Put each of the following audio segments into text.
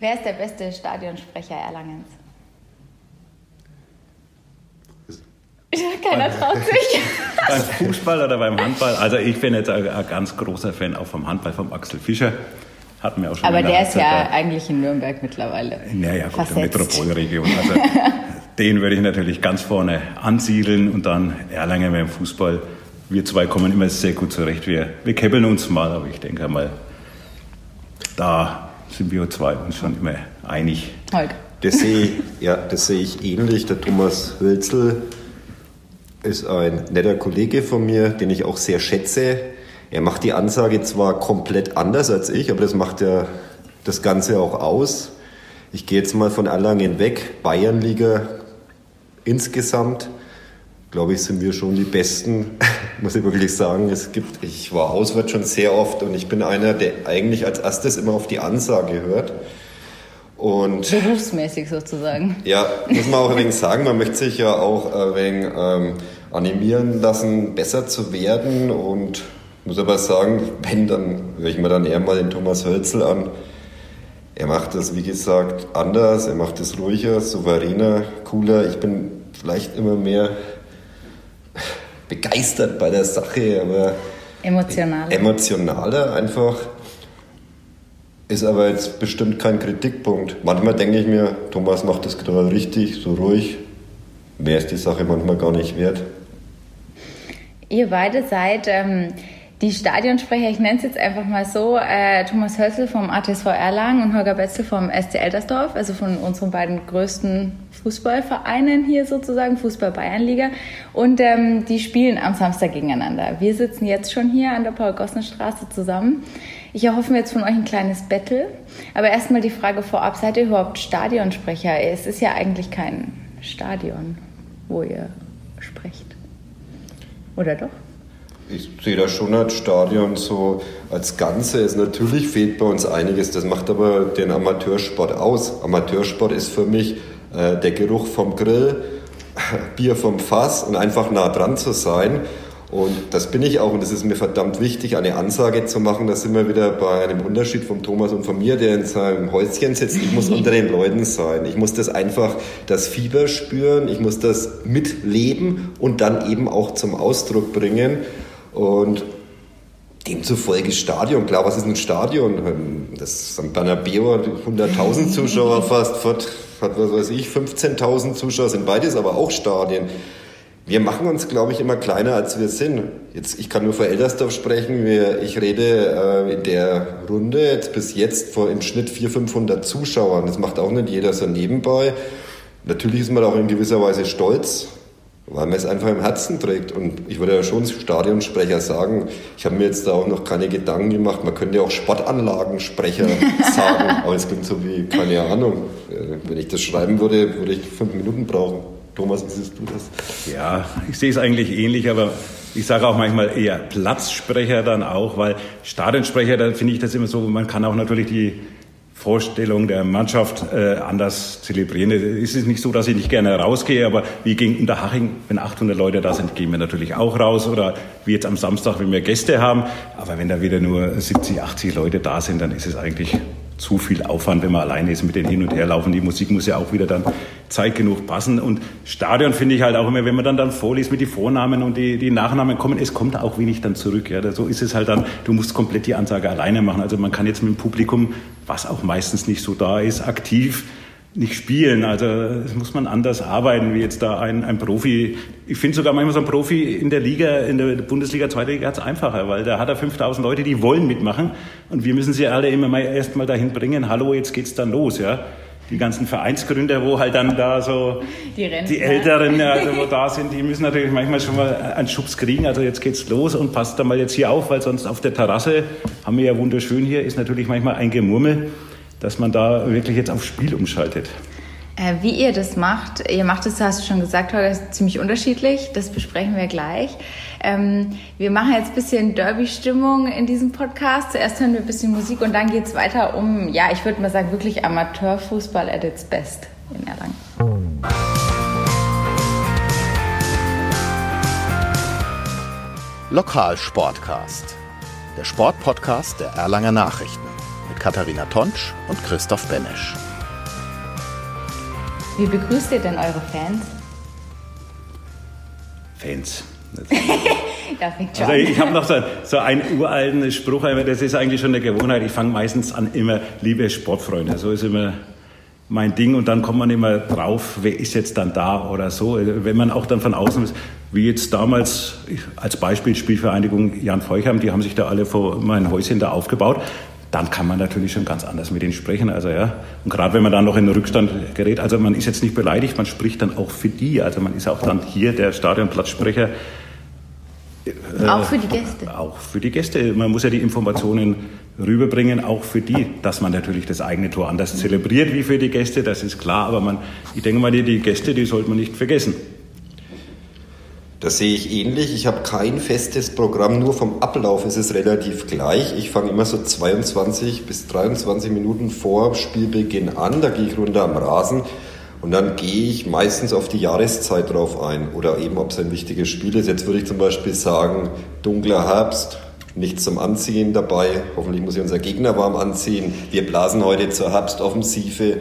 Wer ist der beste Stadionsprecher Erlangens? Keiner traut sich. beim Fußball oder beim Handball? Also ich bin jetzt ein, ein, ganz großer Fan auch vom Handball, vom Axel Fischer. Hatten wir auch schon Aber der ist ja eigentlich in Nürnberg mittlerweile. Naja, gut, der Metropolregion. Also den würde ich natürlich ganz vorne ansiedeln und dann Erlangen beim Fußball. Wir zwei kommen immer sehr gut zurecht. Wir, wir kebbeln uns mal, aber ich denke mal, da sind wir zwei uns schon immer einig. Holger. Das sehe ich, ja, das sehe ich ähnlich. Der Thomas Hölzel ist ein netter Kollege von mir, den ich auch sehr schätze. Er macht die Ansage zwar komplett anders als ich, aber das macht ja das Ganze auch aus. Ich gehe jetzt mal von Erlangen weg. Bayernliga insgesamt, glaube ich, sind wir schon die Besten, muss ich wirklich sagen. Es gibt, ich war auswärts schon sehr oft und ich bin einer, der eigentlich als erstes immer auf die Ansage hört. Und Berufsmäßig sozusagen. Ja, muss man auch ein wenig sagen, man möchte sich ja auch ein wenig ähm, animieren lassen, besser zu werden. Und muss aber sagen, wenn, dann höre ich mir dann eher mal den Thomas Hölzel an. Er macht das, wie gesagt, anders, er macht es ruhiger, souveräner, cooler. Ich bin vielleicht immer mehr begeistert bei der Sache, aber emotionaler. Emotionaler einfach. Ist aber jetzt bestimmt kein Kritikpunkt. Manchmal denke ich mir, Thomas macht das gerade richtig, so ruhig. Mehr ist die Sache manchmal gar nicht wert. Ihr beide seid ähm, die Stadionsprecher, ich nenne es jetzt einfach mal so, äh, Thomas Hössel vom ATSV Erlangen und Holger Betzel vom SC Eldersdorf, also von unseren beiden größten Fußballvereinen hier sozusagen, Fußball Bayernliga. Und ähm, die spielen am Samstag gegeneinander. Wir sitzen jetzt schon hier an der Paul-Gossen-Straße zusammen. Ich erhoffe mir jetzt von euch ein kleines Battle. Aber erstmal die Frage vorab, seid ihr überhaupt Stadionsprecher? Es ist ja eigentlich kein Stadion, wo ihr sprecht. Oder doch? Ich sehe das schon als Stadion so als Ganzes. Natürlich fehlt bei uns einiges, das macht aber den Amateursport aus. Amateursport ist für mich äh, der Geruch vom Grill, Bier vom Fass und einfach nah dran zu sein. Und das bin ich auch und das ist mir verdammt wichtig, eine Ansage zu machen. Da sind wir wieder bei einem Unterschied von Thomas und von mir, der in seinem Häuschen sitzt. Ich muss unter den Leuten sein. Ich muss das einfach, das Fieber spüren. Ich muss das mitleben und dann eben auch zum Ausdruck bringen. Und demzufolge Stadion. Klar, was ist ein Stadion? Das St. Bernabeu hat 100.000 Zuschauer fast, hat, hat was weiß ich, 15.000 Zuschauer, sind beides aber auch Stadien. Wir machen uns, glaube ich, immer kleiner, als wir sind. Jetzt, ich kann nur für Eldersdorf sprechen. Wir, ich rede äh, in der Runde jetzt bis jetzt vor im Schnitt 400, 500 Zuschauern. Das macht auch nicht jeder so nebenbei. Natürlich ist man auch in gewisser Weise stolz, weil man es einfach im Herzen trägt. Und ich würde ja schon Stadionsprecher sagen, ich habe mir jetzt da auch noch keine Gedanken gemacht. Man könnte ja auch Sportanlagensprecher sagen, aber es klingt so wie, keine Ahnung. Wenn ich das schreiben würde, würde ich fünf Minuten brauchen. Thomas, wie siehst du das? Ja, ich sehe es eigentlich ähnlich, aber ich sage auch manchmal eher Platzsprecher dann auch, weil Stadionsprecher, da finde ich das immer so, man kann auch natürlich die Vorstellung der Mannschaft äh, anders zelebrieren. Es ist nicht so, dass ich nicht gerne rausgehe, aber wie gegen Unterhaching, wenn 800 Leute da sind, gehen wir natürlich auch raus oder wie jetzt am Samstag, wenn wir Gäste haben. Aber wenn da wieder nur 70, 80 Leute da sind, dann ist es eigentlich zu viel Aufwand, wenn man alleine ist mit den Hin- und Herlaufen. Die Musik muss ja auch wieder dann Zeit genug passen. Und Stadion finde ich halt auch immer, wenn man dann, dann vorliest mit den Vornamen und die, die Nachnamen kommen, es kommt auch wenig dann zurück. Ja. So ist es halt dann, du musst komplett die Ansage alleine machen. Also man kann jetzt mit dem Publikum, was auch meistens nicht so da ist, aktiv nicht spielen. Also das muss man anders arbeiten, wie jetzt da ein, ein Profi. Ich finde sogar manchmal so ein Profi in der Liga, in der Bundesliga, zweite Liga hat einfacher, weil da hat er 5000 Leute, die wollen mitmachen und wir müssen sie alle immer mal erst mal dahin bringen, hallo, jetzt geht's dann los, ja. Die ganzen Vereinsgründer, wo halt dann da so die, die Älteren, also wo da sind, die müssen natürlich manchmal schon mal einen Schubs kriegen. Also jetzt geht's los und passt da mal jetzt hier auf, weil sonst auf der Terrasse haben wir ja wunderschön hier, ist natürlich manchmal ein Gemurmel dass man da wirklich jetzt aufs Spiel umschaltet. Äh, wie ihr das macht, ihr macht es, hast du schon gesagt, Holger, ist ziemlich unterschiedlich. Das besprechen wir gleich. Ähm, wir machen jetzt ein bisschen Derby-Stimmung in diesem Podcast. Zuerst hören wir ein bisschen Musik und dann geht es weiter um, ja, ich würde mal sagen, wirklich Amateurfußball at its best in Erlangen. Lokalsportcast, der Sportpodcast der Erlanger Nachrichten. Katharina Tonsch und Christoph Benesch. Wie begrüßt ihr denn eure Fans? Fans. schon Also ich habe noch so, so einen uralten Spruch, das ist eigentlich schon eine Gewohnheit. Ich fange meistens an immer, liebe Sportfreunde. So ist immer mein Ding und dann kommt man immer drauf, wer ist jetzt dann da oder so. Wenn man auch dann von außen ist, wie jetzt damals als Beispiel Spielvereinigung Jan Feuchheim, die haben sich da alle vor mein Häuschen da aufgebaut. Dann kann man natürlich schon ganz anders mit ihnen sprechen. Also ja, und gerade wenn man dann noch in den Rückstand gerät, also man ist jetzt nicht beleidigt, man spricht dann auch für die. Also man ist auch dann hier der Stadionplatzsprecher. Auch für die Gäste. Äh, auch für die Gäste. Man muss ja die Informationen rüberbringen, auch für die, dass man natürlich das eigene Tor anders zelebriert wie für die Gäste, das ist klar. Aber man, ich denke mal, die, die Gäste, die sollte man nicht vergessen. Das sehe ich ähnlich. Ich habe kein festes Programm, nur vom Ablauf ist es relativ gleich. Ich fange immer so 22 bis 23 Minuten vor Spielbeginn an, da gehe ich runter am Rasen und dann gehe ich meistens auf die Jahreszeit drauf ein oder eben, ob es ein wichtiges Spiel ist. Jetzt würde ich zum Beispiel sagen, dunkler Herbst, nichts zum Anziehen dabei. Hoffentlich muss ich unser Gegner warm anziehen. Wir blasen heute zur Herbstoffensive.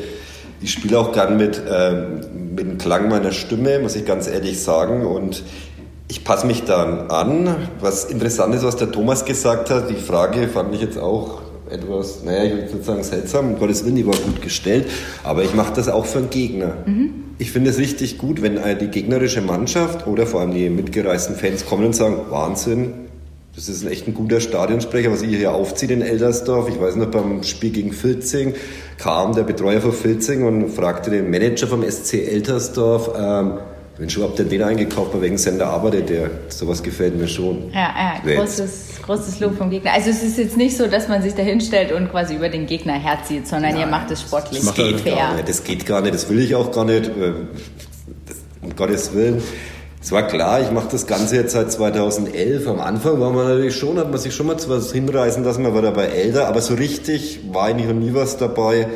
Ich spiele auch gern mit, äh, mit dem Klang meiner Stimme, muss ich ganz ehrlich sagen. Und ich passe mich dann an. Was interessant ist, was der Thomas gesagt hat, die Frage fand ich jetzt auch etwas, naja, ich würde sagen seltsam, um Gottes Willen, die war gut gestellt, aber ich mache das auch für einen Gegner. Mhm. Ich finde es richtig gut, wenn die gegnerische Mannschaft oder vor allem die mitgereisten Fans kommen und sagen, Wahnsinn, das ist echt ein guter Stadionsprecher, was ihr hier aufzieht in Eldersdorf. Ich weiß noch, beim Spiel gegen Filzing kam der Betreuer von Filzing und fragte den Manager vom SC Eltersdorf, ähm, wenn schon, habt ihr den eingekauft, bei welchem Sender arbeitet der? Sowas gefällt mir schon. Ja, ja großes, großes Lob vom Gegner. Also es ist jetzt nicht so, dass man sich da hinstellt und quasi über den Gegner herzieht, sondern Nein, ihr macht es sportlich. Das geht fair. gar nicht. Das geht gar nicht, das will ich auch gar nicht. Äh, um Gottes Willen. Es war klar, ich mache das Ganze jetzt seit 2011. Am Anfang war man natürlich schon, hat man sich schon mal zu was hinreißen lassen, man war dabei älter, aber so richtig war eigentlich noch nie was dabei.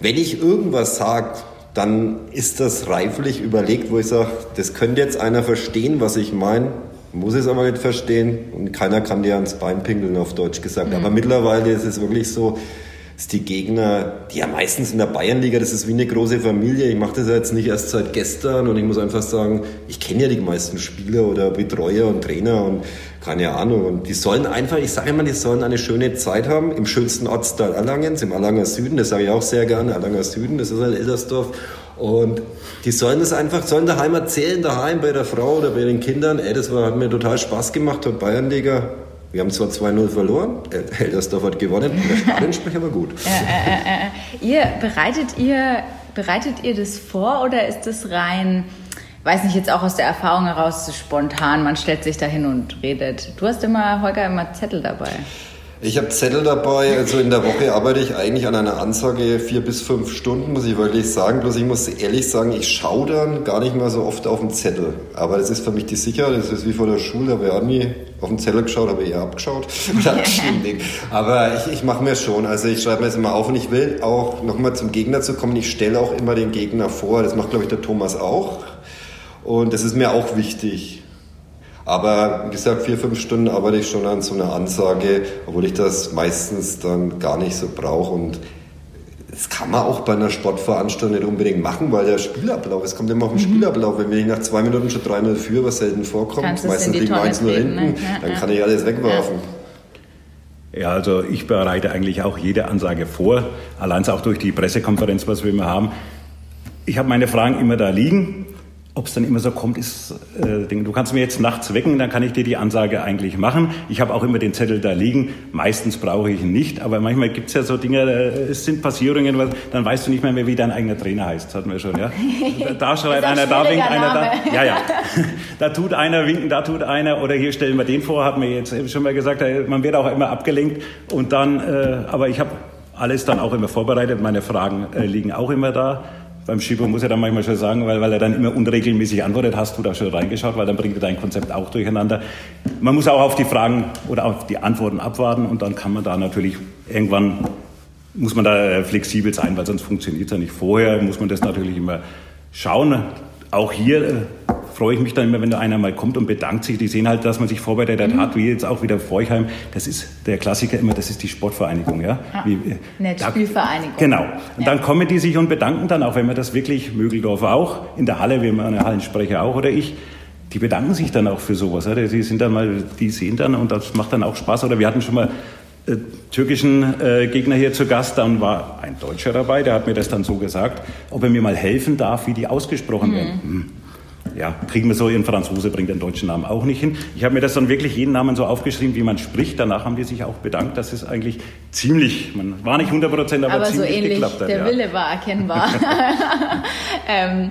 Wenn ich irgendwas sage, dann ist das reiflich überlegt, wo ich sage, das könnte jetzt einer verstehen, was ich meine, muss es aber nicht verstehen und keiner kann dir ans Bein pinkeln, auf Deutsch gesagt. Mhm. Aber mittlerweile ist es wirklich so, dass die Gegner, die ja meistens in der Bayernliga, das ist wie eine große Familie. Ich mache das jetzt nicht erst seit gestern und ich muss einfach sagen, ich kenne ja die meisten Spieler oder Betreuer und Trainer und keine Ahnung. Und die sollen einfach, ich sage immer, die sollen eine schöne Zeit haben im schönsten Ortsteil Erlangens, im Erlanger Süden. Das sage ich auch sehr gerne, Erlanger Süden, das ist halt Eldersdorf. Und die sollen das einfach, sollen daheim erzählen, daheim bei der Frau oder bei den Kindern. Ey, das war, hat mir total Spaß gemacht, hat Bayernliga wir haben zwar 2-0 verloren, Heldersdorf hat gewonnen, der Stadionsprecher war gut. Äh, äh, äh, ihr, bereitet, ihr, bereitet ihr das vor oder ist das rein, weiß nicht, jetzt auch aus der Erfahrung heraus spontan, man stellt sich da hin und redet? Du hast immer, Holger, immer Zettel dabei. Ich habe Zettel dabei. Also in der Woche arbeite ich eigentlich an einer Ansage vier bis fünf Stunden, muss ich wirklich sagen. Bloß ich muss ehrlich sagen, ich schaue dann gar nicht mehr so oft auf den Zettel. Aber das ist für mich die Sicherheit. Das ist wie vor der Schule. Da auch nie auf den Zettel geschaut, habe eher abgeschaut. Aber ich, ich mache mir schon. Also ich schreibe mir das immer auf und ich will auch nochmal zum Gegner zu kommen. Ich stelle auch immer den Gegner vor. Das macht, glaube ich, der Thomas auch. Und das ist mir auch wichtig. Aber wie gesagt, vier, fünf Stunden arbeite ich schon an so einer Ansage, obwohl ich das meistens dann gar nicht so brauche. Und das kann man auch bei einer Sportveranstaltung nicht unbedingt machen, weil der Spielablauf, es kommt immer auf den mhm. Spielablauf. Wenn ich nach zwei Minuten schon 3-0 führe, was selten vorkommt, meistens liegen 1 nur hinten, ne? dann kann ich alles wegwerfen. Ja, also ich bereite eigentlich auch jede Ansage vor, allein auch durch die Pressekonferenz, was wir immer haben. Ich habe meine Fragen immer da liegen ob es dann immer so kommt, ist, äh, du kannst mir jetzt nachts wecken, dann kann ich dir die Ansage eigentlich machen. Ich habe auch immer den Zettel da liegen. Meistens brauche ich ihn nicht, aber manchmal gibt es ja so Dinge, äh, es sind Passierungen, dann weißt du nicht mehr, mehr wie dein eigener Trainer heißt, hatten wir schon, ja. Da schreit einer, da winkt einer, da, ja, ja. Da tut einer winken, da tut einer, oder hier stellen wir den vor, hat mir jetzt schon mal gesagt, man wird auch immer abgelenkt und dann, äh, aber ich habe alles dann auch immer vorbereitet, meine Fragen äh, liegen auch immer da beim Schieber muss er dann manchmal schon sagen, weil, weil er dann immer unregelmäßig antwortet, hast du da schon reingeschaut, weil dann bringt er dein Konzept auch durcheinander. Man muss auch auf die Fragen oder auf die Antworten abwarten und dann kann man da natürlich irgendwann, muss man da äh, flexibel sein, weil sonst funktioniert es ja nicht. Vorher muss man das natürlich immer schauen. Auch hier äh, freue ich mich dann immer, wenn da einer mal kommt und bedankt sich. Die sehen halt, dass man sich vorbereitet mhm. hat, wie jetzt auch wieder Forchheim. Das ist der Klassiker immer, das ist die Sportvereinigung, ja. Ah, wie, Nicht da, Spielvereinigung. Genau. Und ja. dann kommen die sich und bedanken dann auch, wenn man das wirklich, Mögeldorf auch, in der Halle, wir haben eine Hallensprecher auch oder ich, die bedanken sich dann auch für sowas. Ja. Die sind dann mal, die sehen dann und das macht dann auch Spaß. Oder wir hatten schon mal äh, türkischen äh, Gegner hier zu Gast, dann war ein Deutscher dabei, der hat mir das dann so gesagt, ob er mir mal helfen darf, wie die ausgesprochen mhm. werden. Hm ja, kriegen wir so, ein Franzose bringt den deutschen Namen auch nicht hin. Ich habe mir das dann wirklich jeden Namen so aufgeschrieben, wie man spricht. Danach haben die sich auch bedankt, dass es eigentlich ziemlich, man war nicht 100 Prozent, aber, aber ziemlich so ähnlich, geklappt hat. Der ja. Wille war erkennbar. ähm,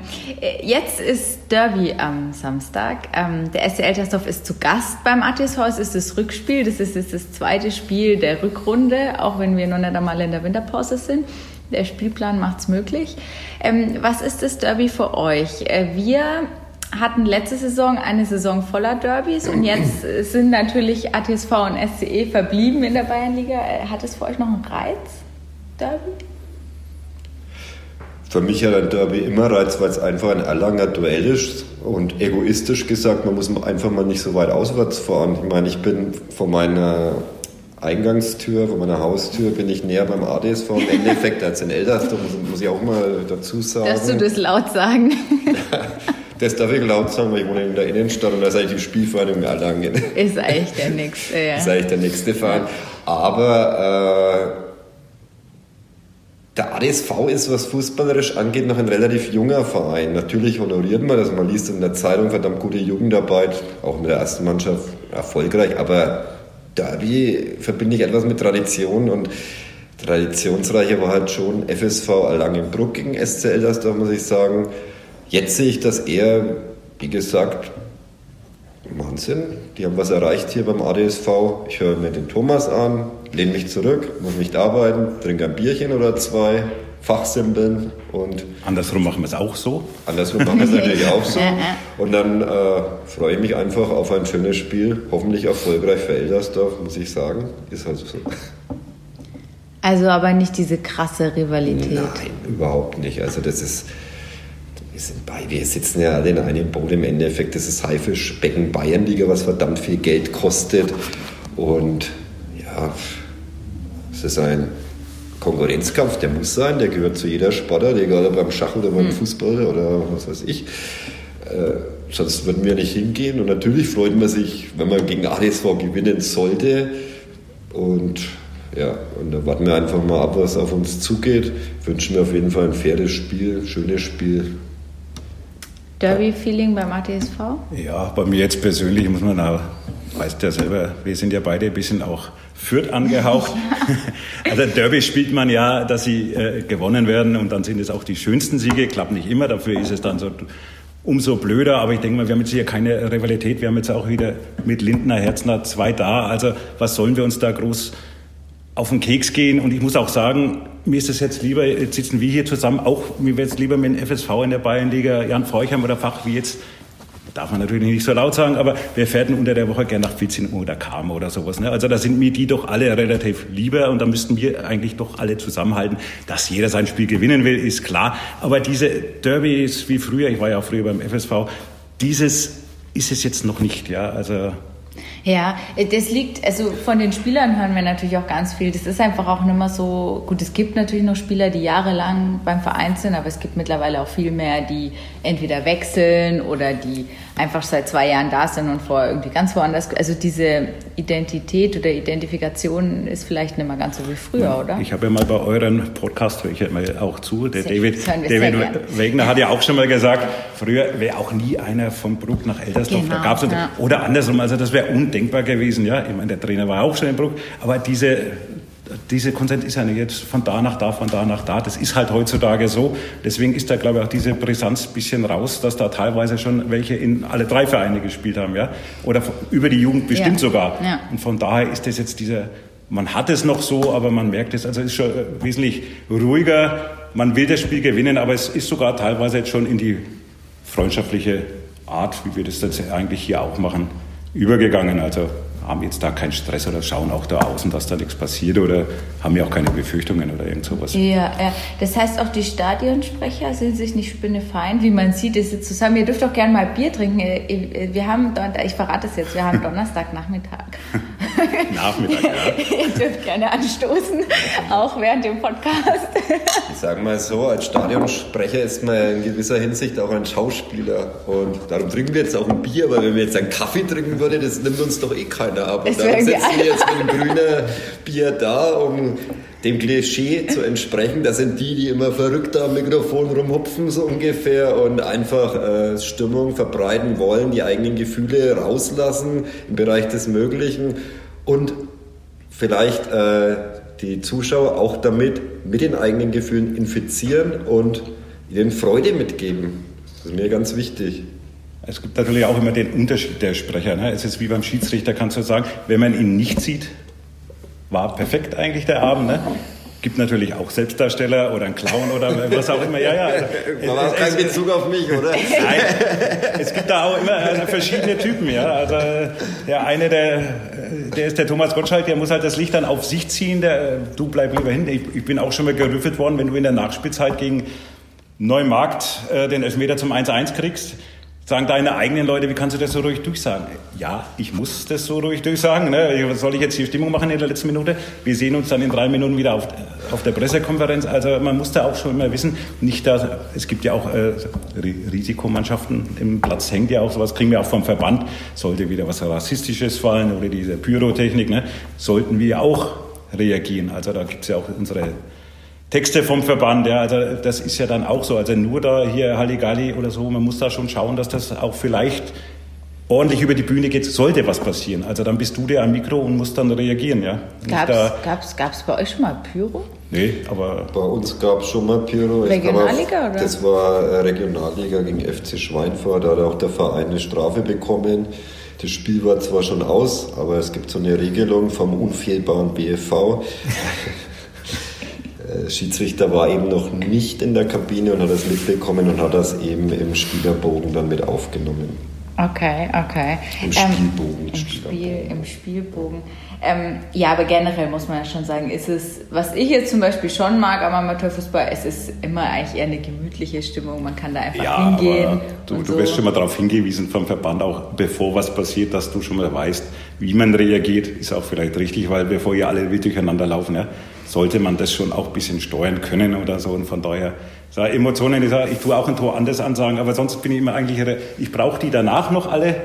jetzt ist Derby am Samstag. Ähm, der SC Eltersdorf ist zu Gast beim Attishaus. Ist das Rückspiel. Das ist, ist das zweite Spiel der Rückrunde, auch wenn wir noch nicht einmal in der Winterpause sind. Der Spielplan macht es möglich. Ähm, was ist das Derby für euch? Äh, wir hatten letzte Saison eine Saison voller Derbys und jetzt sind natürlich ATSV und SCE verblieben in der Bayernliga. Hat es für euch noch einen Reiz, Derby? Für mich hat ein Derby immer Reiz, weil es einfach ein Erlanger Duell ist und egoistisch gesagt, man muss einfach mal nicht so weit auswärts fahren. Ich meine, ich bin von meiner Eingangstür, von meiner Haustür, bin ich näher beim ADSV im Endeffekt als in Eldersdorf, muss, ich auch mal dazu sagen. Darfst du das laut sagen? Das darf ich laut sagen, weil ich wohne in der Innenstadt und da ist eigentlich die Spielvereinigung Erlangen. Ist eigentlich der nächste, ja. Ist eigentlich der nächste Verein. Aber äh, der ADSV ist, was fußballerisch angeht, noch ein relativ junger Verein. Natürlich honoriert man das, man liest in der Zeitung verdammt gute Jugendarbeit, auch mit der ersten Mannschaft erfolgreich, aber Derby verbinde ich etwas mit Tradition und traditionsreicher war halt schon FSV Erlangenbruck gegen SCL, das darf man sich sagen. Jetzt sehe ich das eher, wie gesagt, Wahnsinn. Die haben was erreicht hier beim ADSV. Ich höre mir den Thomas an, lehne mich zurück, muss nicht arbeiten, trinke ein Bierchen oder zwei, Fachsimpeln und. Andersrum machen wir es auch so. Andersrum machen wir es natürlich auch so. Und dann äh, freue ich mich einfach auf ein schönes Spiel. Hoffentlich erfolgreich für Eldersdorf, muss ich sagen. Ist halt so. Also aber nicht diese krasse Rivalität. Nein, überhaupt nicht. Also das ist wir sind bei, wir sitzen ja alle in einem Boot im Endeffekt. Das ist Haifischbecken Bayernliga, was verdammt viel Geld kostet. Und ja, es ist ein Konkurrenzkampf, der muss sein, der gehört zu jeder Sportart, egal ob beim Schach oder beim hm. Fußball oder was weiß ich. Äh, sonst würden wir nicht hingehen. Und natürlich freut man sich, wenn man gegen ADSV gewinnen sollte. Und ja, und da warten wir einfach mal ab, was auf uns zugeht. Wünschen wir auf jeden Fall ein faires Spiel, schönes Spiel. Derby-Feeling beim ATSV? Ja, bei mir jetzt persönlich muss man auch, weißt ja selber, wir sind ja beide ein bisschen auch Fürth angehaucht. also Derby spielt man ja, dass sie äh, gewonnen werden und dann sind es auch die schönsten Siege, klappt nicht immer, dafür ist es dann so umso blöder, aber ich denke mal, wir haben jetzt hier keine Rivalität, wir haben jetzt auch wieder mit Lindner, Herzner zwei da, also was sollen wir uns da groß auf den Keks gehen und ich muss auch sagen, mir ist es jetzt lieber, jetzt sitzen wir hier zusammen, auch mir wäre es lieber mit dem FSV in der Bayernliga, Jan Feuchheim oder Fach, wie jetzt, darf man natürlich nicht so laut sagen, aber wir fährten unter der Woche gerne nach 14 Uhr oder Kam oder sowas. Ne? Also da sind mir die doch alle relativ lieber und da müssten wir eigentlich doch alle zusammenhalten. Dass jeder sein Spiel gewinnen will, ist klar. Aber diese Derbys wie früher, ich war ja auch früher beim FSV, dieses ist es jetzt noch nicht. Ja, also ja, das liegt, also von den Spielern hören wir natürlich auch ganz viel. Das ist einfach auch nicht mehr so, gut, es gibt natürlich noch Spieler, die jahrelang beim Verein sind, aber es gibt mittlerweile auch viel mehr, die entweder wechseln oder die einfach seit zwei Jahren da sind und vorher irgendwie ganz woanders. Also diese Identität oder Identifikation ist vielleicht nicht mehr ganz so wie früher, ja, oder? Ich habe ja mal bei euren Podcast, höre ich ja mal auch zu, der sehr David, David Wegner hat ja auch schon mal gesagt, früher wäre auch nie einer von Bruck nach Eltersdorf. Genau, da gab's ja. Oder andersrum, also das wäre undenkbar gewesen. Ja, ich meine, der Trainer war auch schon in Bruck, aber diese diese Konsent ist ja nicht jetzt von da nach da, von da nach da. Das ist halt heutzutage so. Deswegen ist da, glaube ich, auch diese Brisanz ein bisschen raus, dass da teilweise schon welche in alle drei Vereine gespielt haben, ja. Oder über die Jugend bestimmt ja. sogar. Ja. Und von daher ist das jetzt dieser, man hat es noch so, aber man merkt es, also es ist schon wesentlich ruhiger. Man will das Spiel gewinnen, aber es ist sogar teilweise jetzt schon in die freundschaftliche Art, wie wir das jetzt eigentlich hier auch machen, übergegangen. Also haben jetzt da keinen Stress oder schauen auch da außen, dass da nichts passiert oder haben ja auch keine Befürchtungen oder irgend sowas. Ja, ja. Das heißt, auch die Stadionsprecher sind sich nicht spinnefeind, wie man sieht, ist jetzt zusammen. Ihr dürft auch gerne mal Bier trinken. Wir haben, ich verrate es jetzt, wir haben Donnerstagnachmittag. Nachmittag, ja. Ihr dürft gerne anstoßen, auch während dem Podcast. Ich sage mal so, als Stadionsprecher ist man in gewisser Hinsicht auch ein Schauspieler. Und darum trinken wir jetzt auch ein Bier, weil wenn wir jetzt einen Kaffee trinken würden, das nimmt uns doch eh keiner ab. Und darum sitzen wir jetzt mit einem grünen Bier da, um dem Klischee zu entsprechen. Das sind die, die immer verrückt am Mikrofon rumhupfen, so ungefähr, und einfach äh, Stimmung verbreiten wollen, die eigenen Gefühle rauslassen im Bereich des Möglichen und vielleicht äh, die Zuschauer auch damit mit den eigenen Gefühlen infizieren und ihnen Freude mitgeben. Das ist mir ganz wichtig. Es gibt natürlich auch immer den Unterschied der Sprecher. Ne? Es ist wie beim Schiedsrichter, kannst du sagen, wenn man ihn nicht sieht, war perfekt eigentlich der Abend. Ne? Gibt natürlich auch Selbstdarsteller oder einen Clown oder was auch immer. Ja, ja. Also, war auch kein Bezug auf mich, oder? Nein, es gibt da auch immer äh, verschiedene Typen. Ja, also der eine, der, der ist der Thomas Gottschalk, der muss halt das Licht dann auf sich ziehen. Der, du bleib lieber hin. Ich, ich bin auch schon mal gerüffelt worden, wenn du in der Nachspielzeit gegen Neumarkt äh, den Elfmeter zum 1-1 kriegst sagen deine eigenen Leute, wie kannst du das so ruhig durchsagen? Ja, ich muss das so ruhig durchsagen. Ne? Soll ich jetzt die Stimmung machen in der letzten Minute? Wir sehen uns dann in drei Minuten wieder auf, auf der Pressekonferenz. Also man muss da auch schon immer wissen, nicht da, es gibt ja auch äh, Risikomannschaften im Platz, hängt ja auch sowas, kriegen wir auch vom Verband. Sollte wieder was Rassistisches fallen oder diese Pyrotechnik, ne? sollten wir auch reagieren. Also da gibt es ja auch unsere Texte vom Verband, ja, also das ist ja dann auch so. Also nur da hier Halligalli oder so, man muss da schon schauen, dass das auch vielleicht ordentlich über die Bühne geht, sollte was passieren. Also dann bist du der am Mikro und musst dann reagieren, ja. Gab's, gab's, bei euch schon mal Pyro? Nee, aber... Bei uns gab es schon mal Pyro. Regionalliga, oder? Das war äh, Regionalliga gegen FC Schweinfurt, da hat auch der Verein eine Strafe bekommen. Das Spiel war zwar schon aus, aber es gibt so eine Regelung vom unfehlbaren BFV. Der Schiedsrichter war eben noch nicht in der Kabine und hat das mitbekommen und hat das eben im Spielerbogen dann mit aufgenommen. Okay, okay. Im Spielbogen. Ähm, Im, Spiel, Im Spielbogen. Ähm, ja, aber generell muss man ja schon sagen, ist es, was ich jetzt zum Beispiel schon mag am Amateurfußball, es ist immer eigentlich eher eine gemütliche Stimmung. Man kann da einfach ja, hingehen. du, du so. wirst schon mal darauf hingewiesen vom Verband, auch bevor was passiert, dass du schon mal weißt, wie man reagiert, ist auch vielleicht richtig, weil bevor ihr alle wild durcheinander laufen, ja, sollte man das schon auch ein bisschen steuern können oder so. Und von daher, so Emotionen, ich, sage, ich tue auch ein Tor anders ansagen, aber sonst bin ich immer eigentlich, ich brauche die danach noch alle,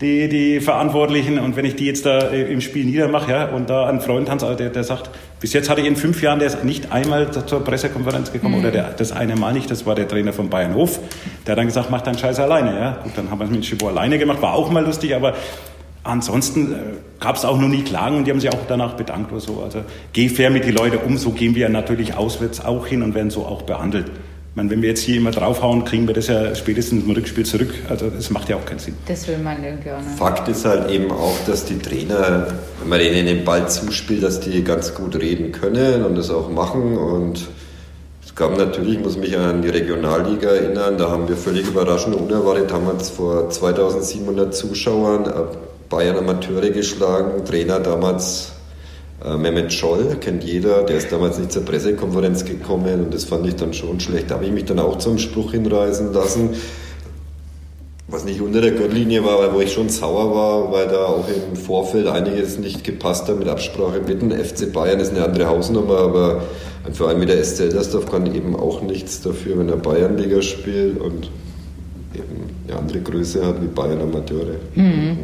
die, die Verantwortlichen. Und wenn ich die jetzt da äh, im Spiel niedermache, ja, und da ein Freund Hans, der, der sagt, bis jetzt hatte ich in fünf Jahren, der ist nicht einmal zur Pressekonferenz gekommen mhm. oder der, das eine Mal nicht, das war der Trainer von Bayern Hof. Der hat dann gesagt, mach deinen Scheiß alleine, ja. Gut, dann haben wir es mit Schibor alleine gemacht, war auch mal lustig, aber Ansonsten äh, gab es auch noch nie Klagen und die haben sich auch danach bedankt oder so. Also geh fair mit den Leuten um, so gehen wir natürlich auswärts auch hin und werden so auch behandelt. Ich meine, wenn wir jetzt hier immer draufhauen, kriegen wir das ja spätestens im Rückspiel zurück. Also das macht ja auch keinen Sinn. Das will man irgendwie auch nicht. Fakt ist halt eben auch, dass die Trainer, wenn man denen den Ball zuspielt, dass die ganz gut reden können und das auch machen und es gab natürlich, ich muss mich an die Regionalliga erinnern, da haben wir völlig überraschend unerwartet, damals vor 2700 Zuschauern Bayern Amateure geschlagen. Trainer damals äh, Mehmet Scholl, kennt jeder, der ist damals nicht zur Pressekonferenz gekommen und das fand ich dann schon schlecht. Da habe ich mich dann auch zum Spruch hinreißen lassen, was nicht unter der Gürtellinie war, aber wo ich schon sauer war, weil da auch im Vorfeld einiges nicht gepasst hat mit Absprache mit dem FC Bayern. Ist eine andere Hausnummer, aber ein Verein wie der SC Eldersdorf kann eben auch nichts dafür, wenn er Bayernliga spielt und eben eine andere Größe hat wie Bayern Amateure. Mhm.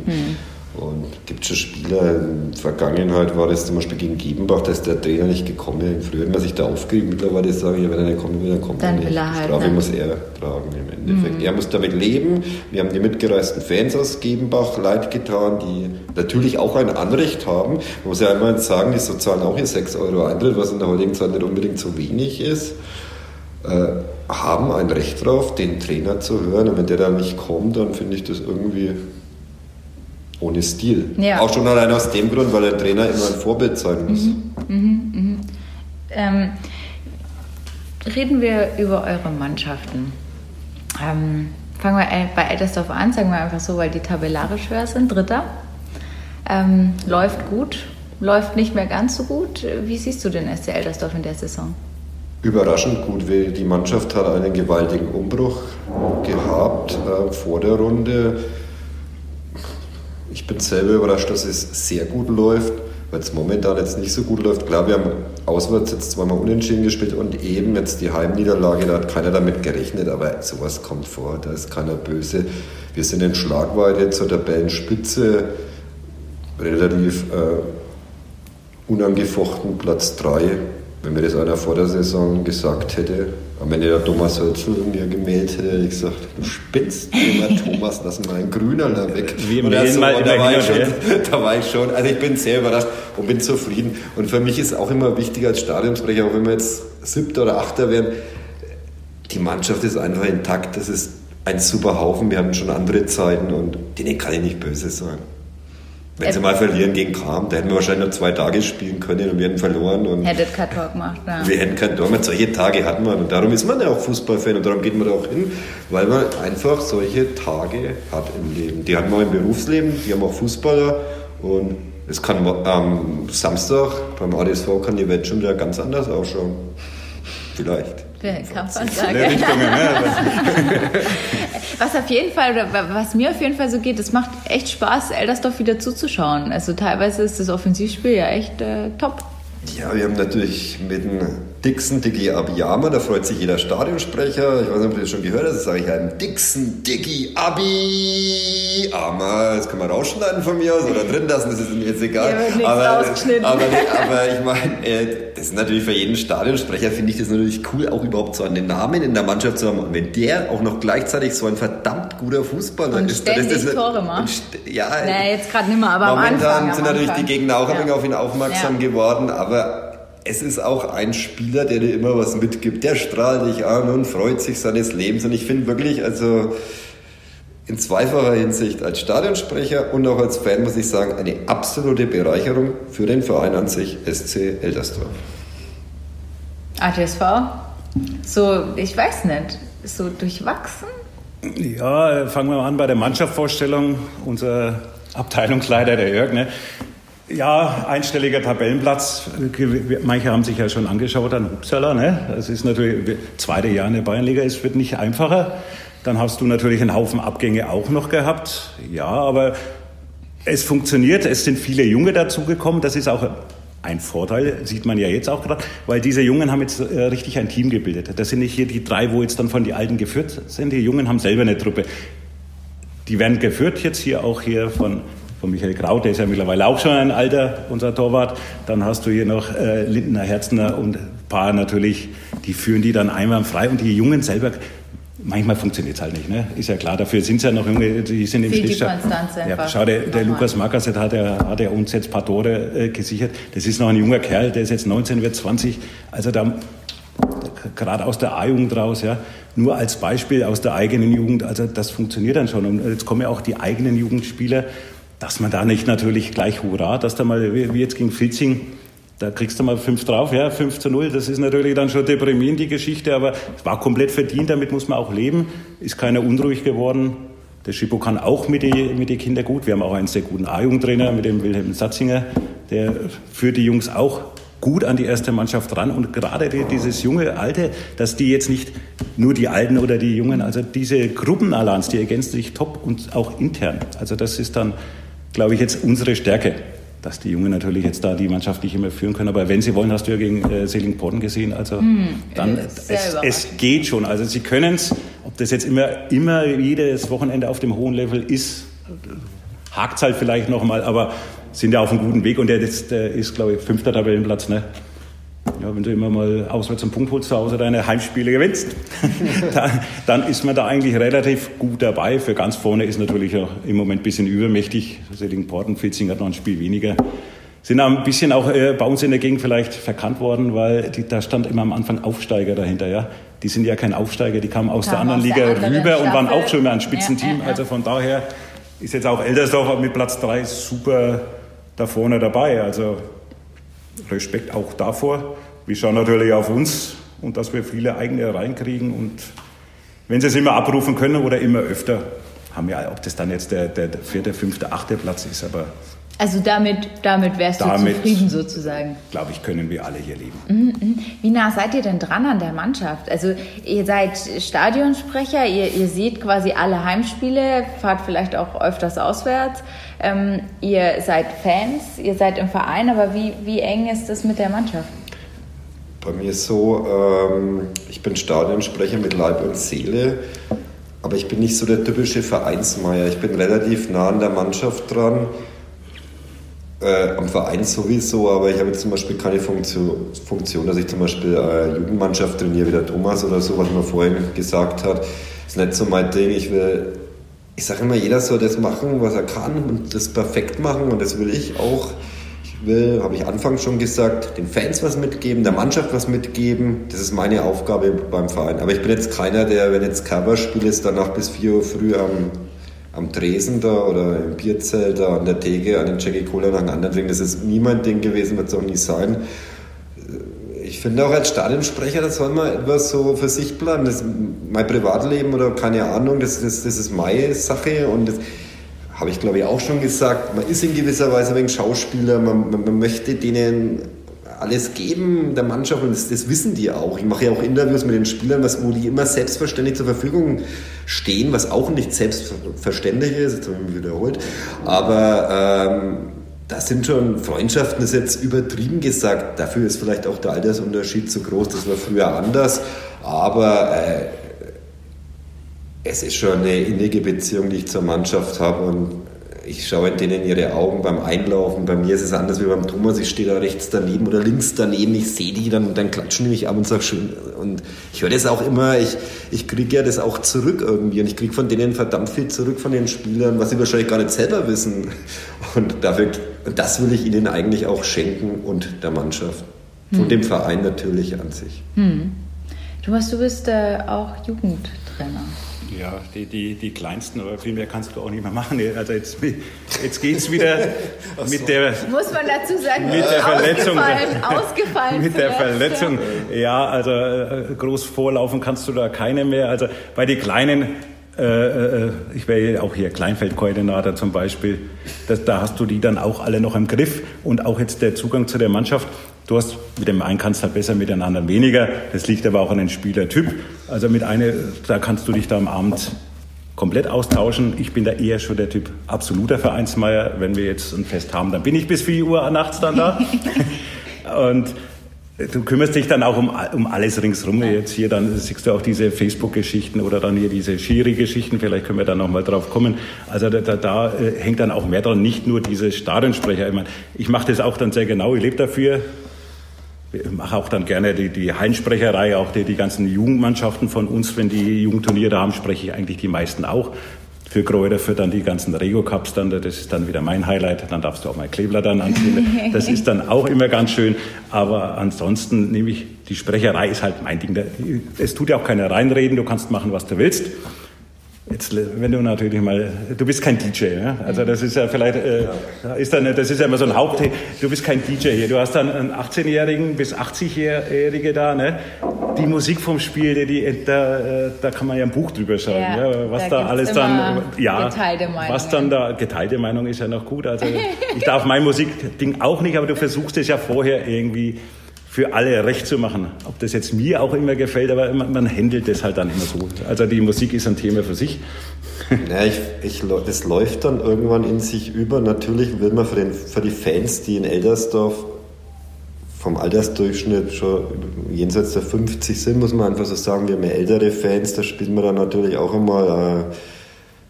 Und gibt schon Spieler, in der Vergangenheit war das zum Beispiel gegen Gebenbach, da ist der Trainer nicht gekommen. Früher hat man sich da aufgeregt, mittlerweile sage ich, wenn er nicht will, dann kommt dann er nicht. Er halt, Strafe muss er tragen im Endeffekt. Mhm. Er muss damit leben. Wir haben die mitgereisten Fans aus Gebenbach leid getan, die natürlich auch ein Anrecht haben. Man muss ja einmal sagen, die sozialen auch hier 6 Euro Eintritt, was in der heutigen Zeit nicht unbedingt so wenig ist. Äh, haben ein Recht darauf, den Trainer zu hören. Und wenn der da nicht kommt, dann finde ich das irgendwie ohne Stil. Ja. Auch schon allein aus dem Grund, weil der Trainer immer ein Vorbild sein muss. Mhm, mhm, mhm. Ähm, reden wir über eure Mannschaften. Ähm, fangen wir bei Eltersdorf an, sagen wir einfach so, weil die tabellarisch höher sind. Dritter. Ähm, läuft gut, läuft nicht mehr ganz so gut. Wie siehst du den SC Eldersdorf in der Saison? Überraschend gut, weil die Mannschaft hat einen gewaltigen Umbruch gehabt äh, vor der Runde. Ich bin selber überrascht, dass es sehr gut läuft weil es momentan jetzt nicht so gut läuft. Klar, wir haben auswärts jetzt zweimal unentschieden gespielt und eben jetzt die Heimniederlage, da hat keiner damit gerechnet, aber sowas kommt vor, da ist keiner böse. Wir sind in Schlagweite zur Tabellenspitze, relativ äh, unangefochten Platz 3 wenn mir das einer vor der Saison gesagt hätte, am Ende der Thomas Hölzel mir gemeldet hätte, hätte ich gesagt, du spinnst immer Thomas, lass mal ein Grüner da weg. Wie im so. mal da, war ich schon, da war ich schon, also ich bin sehr überrascht und bin zufrieden. Und für mich ist auch immer wichtig als Stadionsprecher, auch wenn wir jetzt siebter oder achter werden, die Mannschaft ist einfach intakt, das ist ein super Haufen, wir hatten schon andere Zeiten und denen kann ich nicht böse sein. Wenn sie mal verlieren gegen Kram, da hätten wir wahrscheinlich noch zwei Tage spielen können und wir hätten verloren. Und Hättet kein Tor gemacht, ja. Wir hätten kein Tor gemacht. Solche Tage hat man. Und darum ist man ja auch Fußballfan und darum geht man da auch hin, weil man einfach solche Tage hat im Leben. Die haben wir im Berufsleben, die haben auch Fußballer und es kann am Samstag beim ADSV kann die Welt schon wieder ganz anders ausschauen. Vielleicht. Kann man sagen. Ne? was auf jeden Fall, oder was mir auf jeden Fall so geht, es macht echt Spaß, Eldersdorf wieder zuzuschauen. Also teilweise ist das Offensivspiel ja echt äh, top. Ja, wir haben natürlich mit dem Dixon Diggy Abiyama, da freut sich jeder Stadionsprecher. Ich weiß nicht, ob du das schon gehört hast, das sage ich einem Dixon Diggy Abiyama. Das kann man rausschneiden von mir aus oder drin lassen, das ist mir jetzt egal. Ja, aber, aber, aber, ich meine, äh, das ist natürlich für jeden Stadionsprecher, finde ich das natürlich cool, auch überhaupt so einen Namen in der Mannschaft zu haben. Und wenn der auch noch gleichzeitig so ein verdammt guter Fußballer und ist, ständig dann ist das Tore macht. Ja, naja, jetzt gerade nicht mehr, aber momentan am Anfang sind natürlich die Gegner auch ja. ein wenig auf ihn aufmerksam ja. geworden, aber es ist auch ein Spieler, der dir immer was mitgibt. Der strahlt dich an und freut sich seines Lebens. Und ich finde wirklich, also in zweifacher Hinsicht als Stadionsprecher und auch als Fan muss ich sagen, eine absolute Bereicherung für den Verein an sich, SC Eldersdorf. ATSV? So, ich weiß nicht, so durchwachsen? Ja, fangen wir mal an bei der Mannschaftsvorstellung. Unser Abteilungsleiter, der Jörg, ne, ja, einstelliger Tabellenplatz. Manche haben sich ja schon angeschaut an Uppsala. Ne? Das ist natürlich, zweite Jahr in der Bayernliga, es wird nicht einfacher. Dann hast du natürlich einen Haufen Abgänge auch noch gehabt. Ja, aber es funktioniert. Es sind viele Junge dazugekommen. Das ist auch ein Vorteil, sieht man ja jetzt auch gerade, weil diese Jungen haben jetzt äh, richtig ein Team gebildet. Das sind nicht hier die drei, wo jetzt dann von den Alten geführt sind. Die Jungen haben selber eine Truppe. Die werden geführt jetzt hier auch hier von von Michael Kraut, der ist ja mittlerweile auch schon ein alter, unser Torwart. Dann hast du hier noch äh, Lindner, Herzner und ein paar natürlich, die führen die dann einwandfrei und die Jungen selber Manchmal funktioniert es halt nicht, ne? ist ja klar. Dafür sind es ja noch Junge, die sind im Stillstand. Ja, schau, der, der Lukas Makaset hat, er, hat er uns jetzt ein paar Tore äh, gesichert. Das ist noch ein junger Kerl, der ist jetzt 19, wird 20. Also da gerade aus der A-Jugend raus, ja, nur als Beispiel aus der eigenen Jugend, also das funktioniert dann schon. Und jetzt kommen ja auch die eigenen Jugendspieler dass man da nicht natürlich gleich Hurra, dass da mal, wie jetzt gegen Filzing, da kriegst du mal fünf drauf, ja, 5 zu 0, das ist natürlich dann schon deprimierend, die Geschichte, aber es war komplett verdient, damit muss man auch leben, ist keiner unruhig geworden. Der Schippo kann auch mit den mit die Kindern gut. Wir haben auch einen sehr guten A-Jugendtrainer mit dem Wilhelm Satzinger, der führt die Jungs auch gut an die erste Mannschaft ran. Und gerade dieses junge Alte, dass die jetzt nicht nur die Alten oder die Jungen, also diese Gruppenallianz, die ergänzt sich top und auch intern. Also das ist dann glaube ich, jetzt unsere Stärke, dass die Jungen natürlich jetzt da die Mannschaft nicht immer führen können. Aber wenn sie wollen, hast du ja gegen äh, Selingporden gesehen. Also hm, dann, es, es, geht schon. Also sie können es, ob das jetzt immer, immer jedes Wochenende auf dem hohen Level ist, hakt es halt vielleicht nochmal, aber sind ja auf einem guten Weg und der ist, der ist glaube ich, fünfter Tabellenplatz. Ne? Ja, wenn du immer mal auswärts einen Punkt holst, zu Hause deine Heimspiele gewinnst, dann, dann, ist man da eigentlich relativ gut dabei. Für ganz vorne ist natürlich auch im Moment ein bisschen übermächtig. Porten, Fitzing hat noch ein Spiel weniger. Sind auch ein bisschen auch äh, bei uns in der Gegend vielleicht verkannt worden, weil die, da stand immer am Anfang Aufsteiger dahinter. Ja? Die sind ja kein Aufsteiger, die kamen aus Kam der anderen aus Liga der rüber Staffel. und waren auch schon immer ein Spitzenteam. Ja, ja. Also von daher ist jetzt auch Eldersdorf mit Platz 3 super da vorne dabei. Also Respekt auch davor. Wir schauen natürlich auf uns und dass wir viele eigene reinkriegen und wenn sie es immer abrufen können oder immer öfter, haben wir, ob das dann jetzt der, der vierte, fünfte, achte Platz ist, aber Also damit, damit wärst Damit- du zufrieden sozusagen. Glaube ich, können wir alle hier leben. Mhm. Wie nah seid ihr denn dran an der Mannschaft? Also ihr seid Stadionsprecher, ihr, ihr seht quasi alle Heimspiele, fahrt vielleicht auch öfters auswärts. Ähm, ihr seid Fans, ihr seid im Verein, aber wie, wie eng ist das mit der Mannschaft? Bei mir ist so, ähm, ich bin Stadionsprecher mit Leib und Seele, aber ich bin nicht so der typische Vereinsmeier. Ich bin relativ nah an der Mannschaft dran, äh, am Verein sowieso, aber ich habe jetzt zum Beispiel keine Funktion, Funktion dass ich zum Beispiel äh, Jugendmannschaft trainiere, wie der Thomas oder so, was man vorhin gesagt hat. Ist nicht so mein Ding. Ich will, ich sage immer, jeder soll das machen, was er kann und das perfekt machen und das will ich auch. Ich will, habe ich anfangs schon gesagt, den Fans was mitgeben, der Mannschaft was mitgeben. Das ist meine Aufgabe beim Verein. Aber ich bin jetzt keiner, der, wenn jetzt Coverspiel ist, danach bis 4 Uhr früh am, am Tresen da oder im Bierzelt da an der Theke an den Jackie Cola nach einem anderen trinken. Das ist nie mein Ding gewesen, wird es auch nie sein. Ich finde auch als Stadionsprecher, das soll man etwas so für sich bleiben. Das, mein Privatleben oder keine Ahnung, das, das, das ist meine Sache und das habe ich glaube ich auch schon gesagt. Man ist in gewisser Weise wenig Schauspieler, man, man, man möchte denen alles geben der Mannschaft und das, das wissen die auch. Ich mache ja auch Interviews mit den Spielern, was, wo die immer selbstverständlich zur Verfügung stehen, was auch nicht selbstverständlich ist, jetzt habe ich mich wiederholt, aber ähm, das sind schon Freundschaften, das ist jetzt übertrieben gesagt. Dafür ist vielleicht auch der Altersunterschied zu groß, das war früher anders. Aber äh, es ist schon eine innige Beziehung, die ich zur Mannschaft habe. Und ich schaue in denen ihre Augen beim Einlaufen. Bei mir ist es anders wie beim Thomas. Ich stehe da rechts daneben oder links daneben. Ich sehe die, dann, dann klatschen die mich ab und sage schön. Und ich höre das auch immer. Ich, ich kriege ja das auch zurück irgendwie. Und ich kriege von denen verdammt viel zurück von den Spielern, was sie wahrscheinlich gar nicht selber wissen. Und dafür, und das will ich ihnen eigentlich auch schenken und der Mannschaft. Und dem Verein natürlich an sich. Thomas, du bist äh, auch Jugendtrainer. Ja, die, die, die kleinsten, aber viel mehr kannst du auch nicht mehr machen. Also jetzt, jetzt geht es wieder mit der, Muss man dazu sagen, Mit der Verletzung. ausgefallen, ausgefallen mit der Verletzung. Ja, also äh, groß vorlaufen kannst du da keine mehr. Also bei den Kleinen, äh, äh, ich wäre ja auch hier Kleinfeldkoordinator zum Beispiel, das, da hast du die dann auch alle noch im Griff und auch jetzt der Zugang zu der Mannschaft. Du hast mit dem einen kannst du halt besser, mit den anderen weniger. Das liegt aber auch an den Spielertyp. Also mit einer, da kannst du dich da am Abend komplett austauschen. Ich bin da eher schon der Typ absoluter Vereinsmeier. Wenn wir jetzt ein Fest haben, dann bin ich bis 4 Uhr nachts dann da. Und du kümmerst dich dann auch um, um alles ringsrum. Jetzt hier dann siehst du auch diese Facebook-Geschichten oder dann hier diese Schiri-Geschichten. Vielleicht können wir da nochmal drauf kommen. Also da, da, da äh, hängt dann auch mehr dran, nicht nur diese Stadionsprecher. Ich, meine, ich mache das auch dann sehr genau. Ich lebe dafür. Ich mache auch dann gerne die, die Heinsprecherei, auch die, die ganzen Jugendmannschaften von uns, wenn die Jugendturniere haben, spreche ich eigentlich die meisten auch. Für Kräuter, für dann die ganzen Rego-Cups dann, das ist dann wieder mein Highlight. Dann darfst du auch mal Klebler dann anziehen. Das ist dann auch immer ganz schön. Aber ansonsten nehme ich, die Sprecherei ist halt mein Ding. Es tut ja auch keiner reinreden, du kannst machen, was du willst. Jetzt, wenn du natürlich mal, du bist kein DJ, ja? also das ist ja vielleicht, äh, ist dann, das ist ja immer so ein Haupt, du bist kein DJ hier, du hast dann einen 18-Jährigen bis 80-Jährige da, ne? die Musik vom Spiel, die, die, da, äh, da kann man ja ein Buch drüber schreiben, Ja, ja, was da da, alles dann, ja, geteilte Meinungen. was dann da, geteilte Meinung ist ja noch gut, also ich darf mein Musikding auch nicht, aber du versuchst es ja vorher irgendwie für alle recht zu machen. Ob das jetzt mir auch immer gefällt, aber man, man handelt das halt dann immer so. Also die Musik ist ein Thema für sich. Ja, ich, ich, das läuft dann irgendwann in sich über. Natürlich will man für, den, für die Fans, die in Eldersdorf vom Altersdurchschnitt schon jenseits der 50 sind, muss man einfach so sagen, wir haben ja ältere Fans, da spielen wir dann natürlich auch immer äh,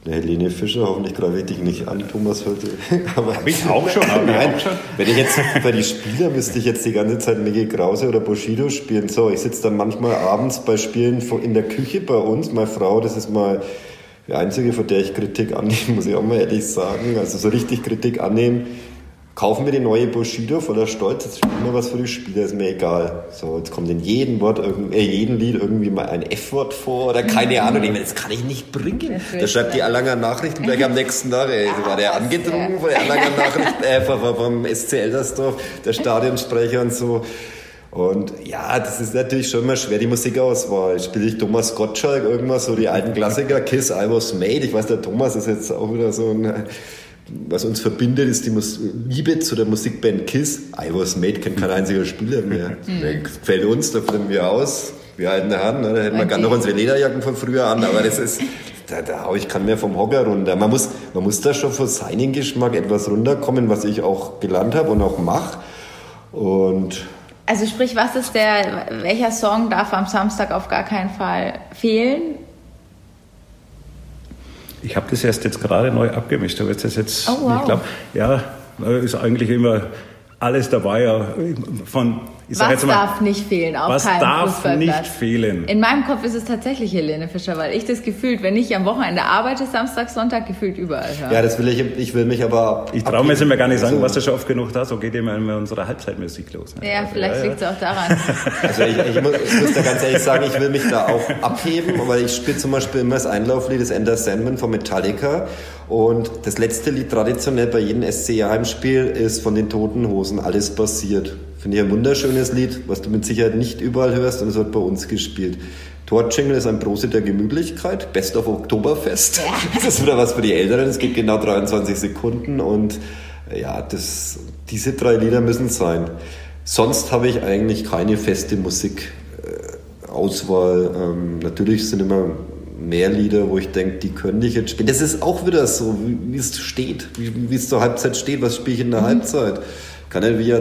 eine Helene Fischer, hoffentlich greife ich dich nicht an, Thomas heute. Aber Hab ich auch schon, ich Nein, auch schon. wenn ich jetzt bei die Spieler müsste ich jetzt die ganze Zeit Mickey Krause oder Bushido spielen. So, ich sitze dann manchmal abends bei Spielen in der Küche bei uns. Meine Frau, das ist mal die einzige, von der ich Kritik annehme, muss ich auch mal ehrlich sagen. Also so richtig Kritik annehmen. Kaufen wir die neue Bushido voller Stolz, jetzt spielen wir was für die Spieler, ist mir egal. So, jetzt kommt in jedem Wort, äh, jedem Lied irgendwie mal ein F-Wort vor oder keine Ahnung. Ich meine, das kann ich nicht bringen. Das Da schreibt die Erlanger Nachrichten gleich am nächsten Tag. Ey, so war der angedrungen von der Erlanger Nachricht, äh, vom, vom SC Eldersdorf, der Stadionsprecher und so. Und ja, das ist natürlich schon mal schwer, die Musikauswahl. Spiele ich Thomas Gottschalk irgendwas, so die alten Klassiker, Kiss, I Was Made. Ich weiß, der Thomas ist jetzt auch wieder so ein was uns verbindet, ist die Mus Liebe zu der Musikband Kiss. I was made, kennt kein einziger Spieler mehr. Mhm. Gefällt uns, da flippen wir aus. Wir halten der Hand, ne? da hätten wir gerne noch unsere Lederjacken von früher an, aber das ist, da, da ich kann mehr vom Hocker runter. Man muss, man muss da schon für seinen Geschmack etwas runterkommen, was ich auch gelernt habe und auch mache. Und also sprich, was ist der, welcher Song darf am Samstag auf gar keinen Fall fehlen? Ich habe das erst jetzt gerade neu abgemischt, aber jetzt ist jetzt, oh, wow. ich glaube, ja, ist eigentlich immer alles dabei, ja, von ich was mal, darf nicht fehlen auf was keinem darf nicht fehlen? In meinem Kopf ist es tatsächlich Helene Fischer, weil ich das gefühlt, wenn ich am Wochenende arbeite, Samstag, Sonntag, gefühlt überall höre. Ja, das will ich, ich will mich aber... Ich traue mir jetzt immer gar nicht sagen, also, was du schon oft genug da, so geht immer unsere Halbzeitmusik los. Ne? Ja, also, vielleicht ja, liegt es ja. auch daran. Also ich, ich, muss, ich, muss, da ganz ehrlich sagen, ich will mich da auch abheben, weil ich spiele zum Beispiel immer das Einlauflied des Ender Sandman von Metallica und das letzte Lied traditionell bei jedem SC-Heimspiel ist von den Toten Hosen Alles passiert. Finde ich ein wunderschönes Lied, was du mit Sicherheit nicht überall hörst und es wird bei uns gespielt. Torjingle ist ein Prosit der Gemütlichkeit, Best of Oktoberfest. Das ist wieder was für die Älteren, es geht genau 23 Sekunden und ja, das, diese drei Lieder müssen sein. Sonst habe ich eigentlich keine feste Musikauswahl. Ähm, natürlich sind immer mehr Lieder, wo ich denke, die könnte ich jetzt spielen. Das ist auch wieder so, wie, es steht, wie, es zur Halbzeit steht, was spiele ich in der mhm. Halbzeit kann er wie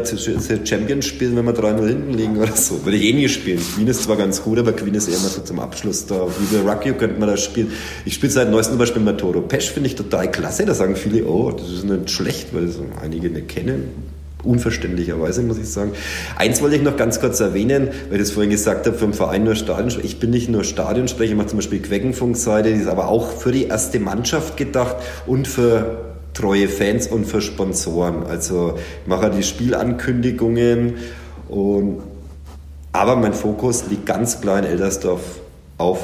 Champions spielen, wenn wir 3-0 hinten liegen oder so. Würde ich eh nie spielen. Queen ist zwar ganz gut, aber Queen ist eher mal so zum Abschluss da. Wie bei Rugby könnte man da spielen. Ich spiele seit neuestem Beispiel mal Toro Pesch, finde ich total klasse. Da sagen viele, oh, das ist nicht schlecht, weil das einige nicht kennen unverständlicherweise, muss ich sagen. Eins wollte ich noch ganz kurz erwähnen, weil ich das vorhin gesagt habe, vom Verein nur Stadionsprecher. Ich bin nicht nur Stadionsprecher, ich mache zum Beispiel Queckenfunkseite, die ist aber auch für die erste Mannschaft gedacht und für treue Fans und für Sponsoren. Also ich mache die Spielankündigungen und aber mein Fokus liegt ganz klar in Eldersdorf auf